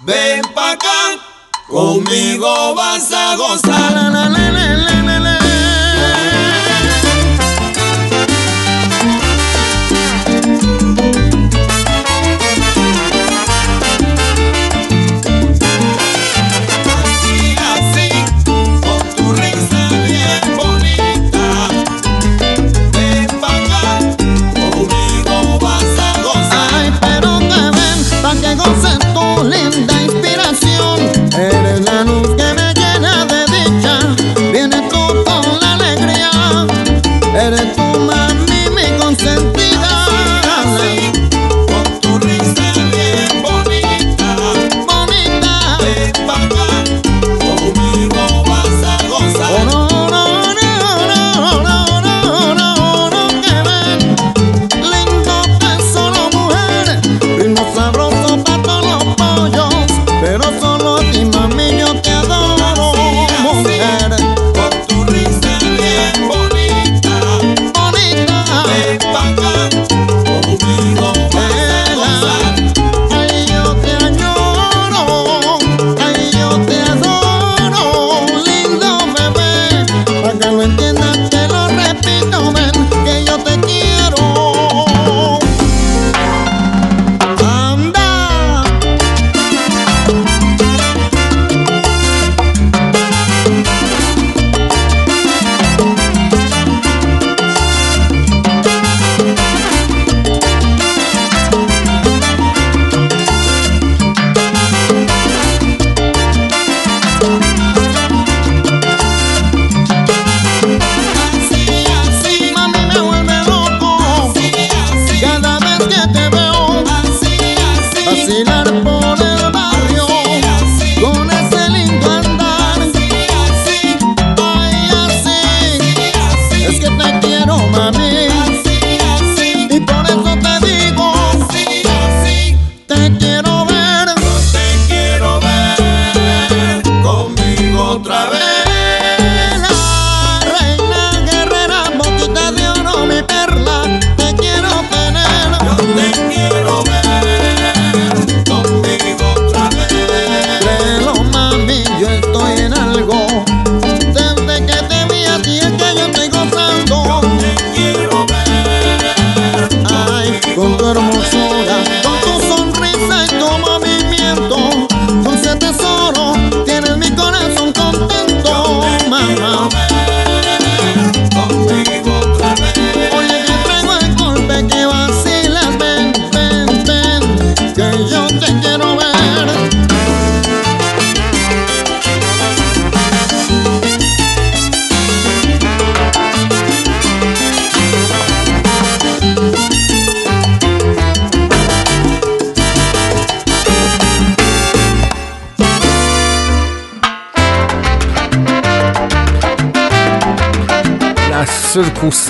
Ven pa' acá, conmigo vas a gozar.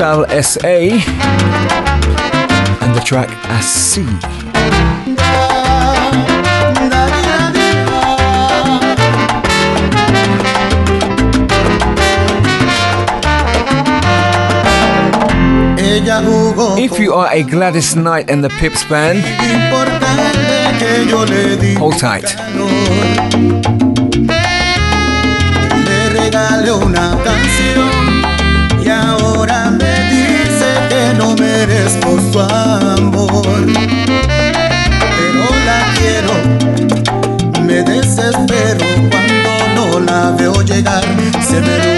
Lsa SA and the track Asi. If you are a Gladys Knight and the Pips fan, hold tight. Le regale una canción. Semeru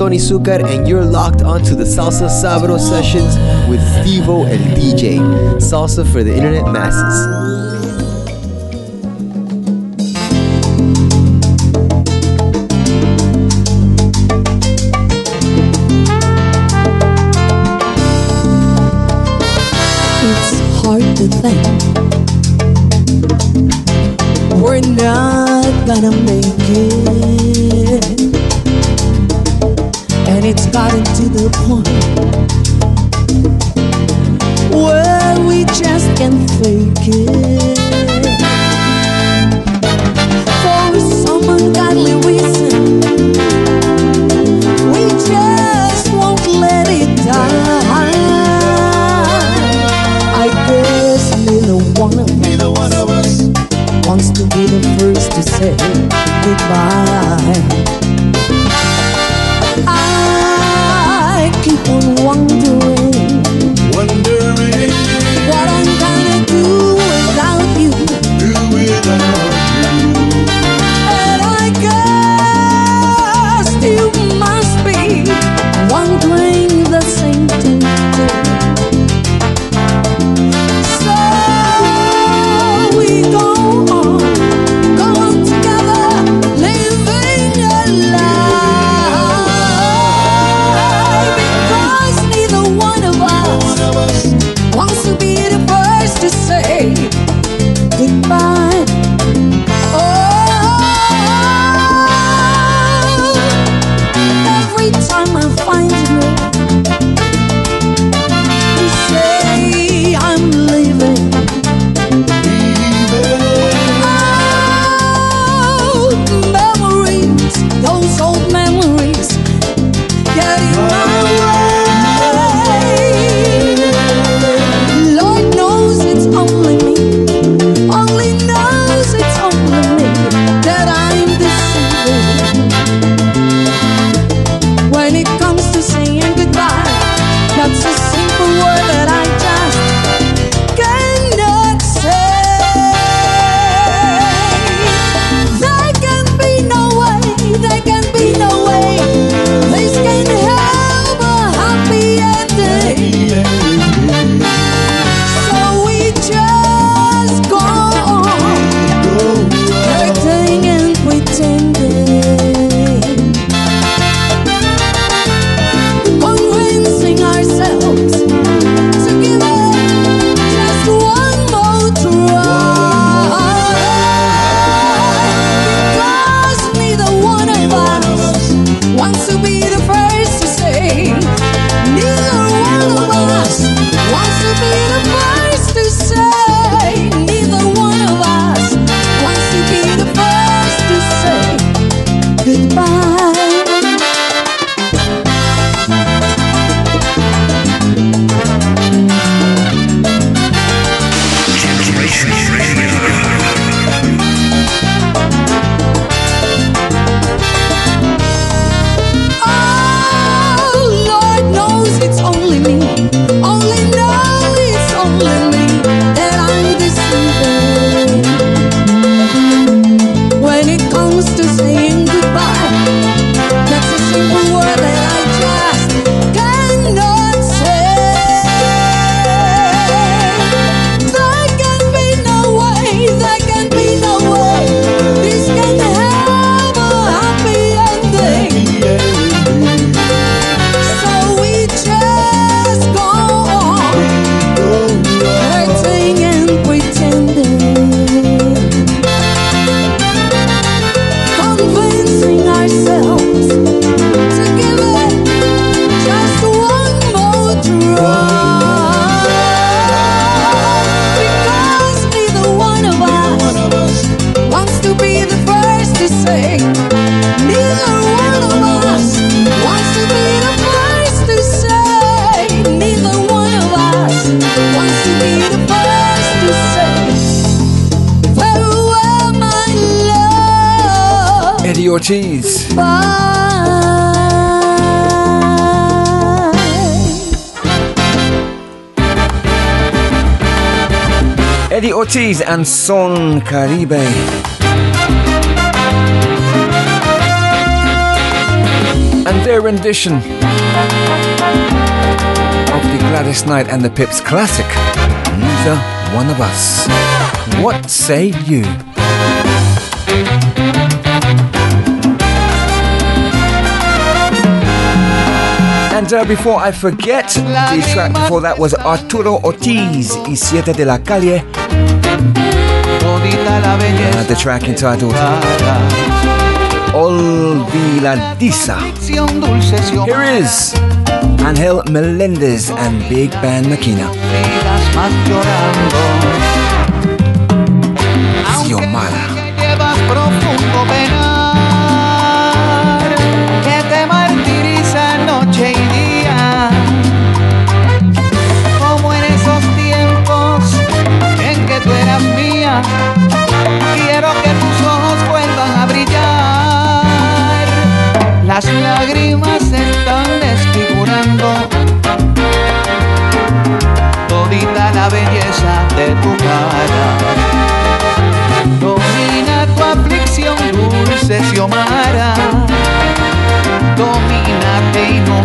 Tony Succar, and you're locked onto the Salsa Sabro sessions with Stevo El DJ. Salsa for the internet masses. to think we're not gonna make it it's gotten to the point where we just can't fake it. For some ungodly reason, we just won't let it die. I guess neither one of us wants to be the first to say goodbye. in wrongdoing. And Son Caribe. and their rendition of the Gladys Knight and the Pips classic, Neither One of Us. What say you? And uh, before I forget, the track before that was Arturo Ortiz y Siete de la Calle uh, the track entitled Olvidadiza. Here is Angel Melendez and Big Band Makina. Xiomara. Quiero que tus ojos vuelvan a brillar. Las lágrimas están desfigurando todita la belleza de tu cara. Domina tu aflicción dulce Xiomara. Domínate y no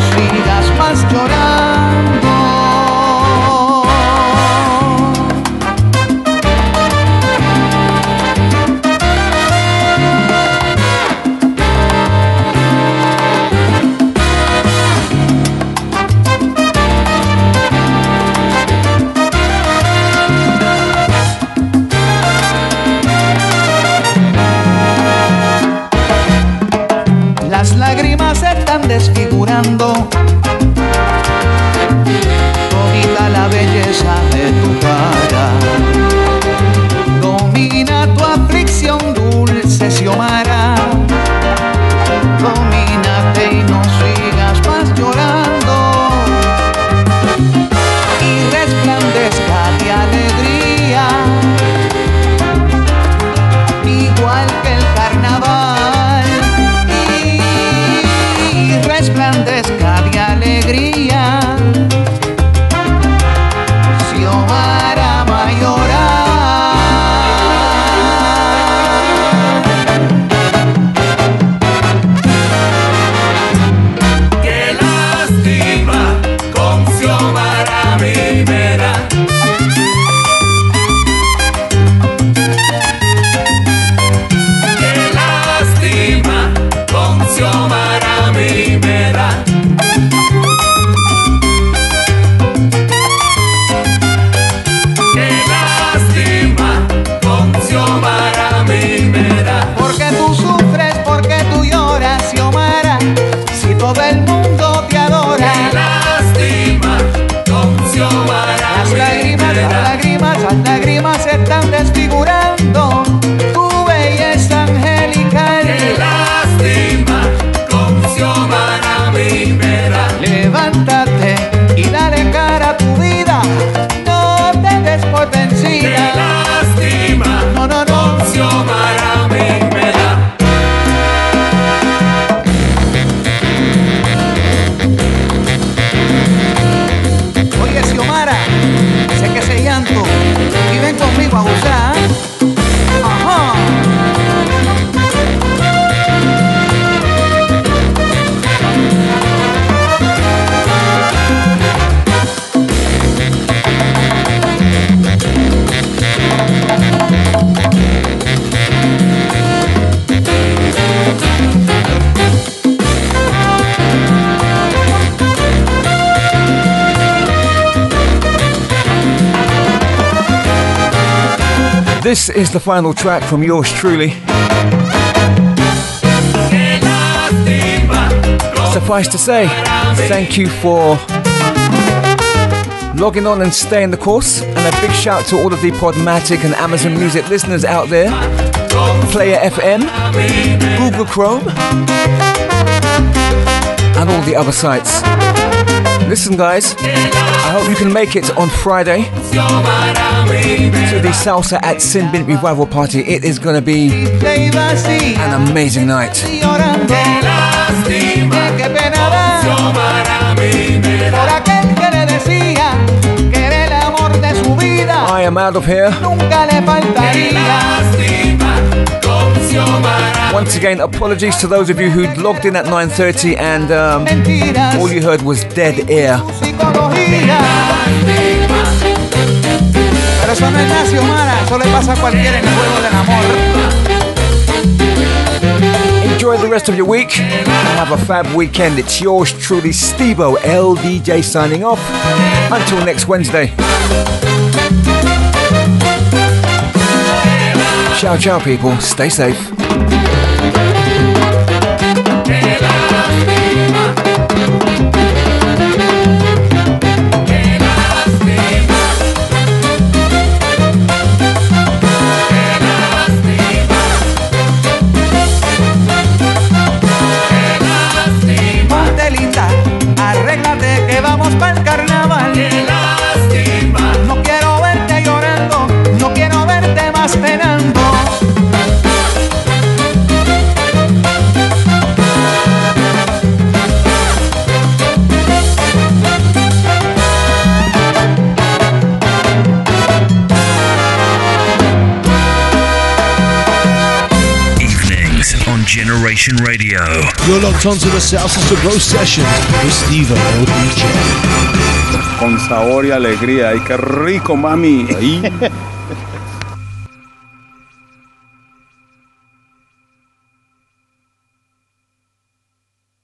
is the final track from yours truly. Suffice to say, thank you for logging on and staying the course. And a big shout to all of the Podomatic and Amazon Music listeners out there. Player FM, Google Chrome, and all the other sites. Listen, guys, I hope you can make it on Friday to the Salsa at Sin Bin Revival Party. It is going to be an amazing night. I am out of here. Once again, apologies to those of you who logged in at 9:30 and um, all you heard was dead air. Psicología. Pero eso no es nacio, Mara. Eso le pasa a cualquiera en el juego del amor. Enjoy the rest of your week and have a fab weekend. It's yours truly, Stevo el DJ signing off. Until next Wednesday. Ciao, ciao, people. Stay safe. Radio. You're locked onto the Salsa Sabro sessions with Steve LDJ. Con sabor y alegría. ¡Ay, qué rico, mami!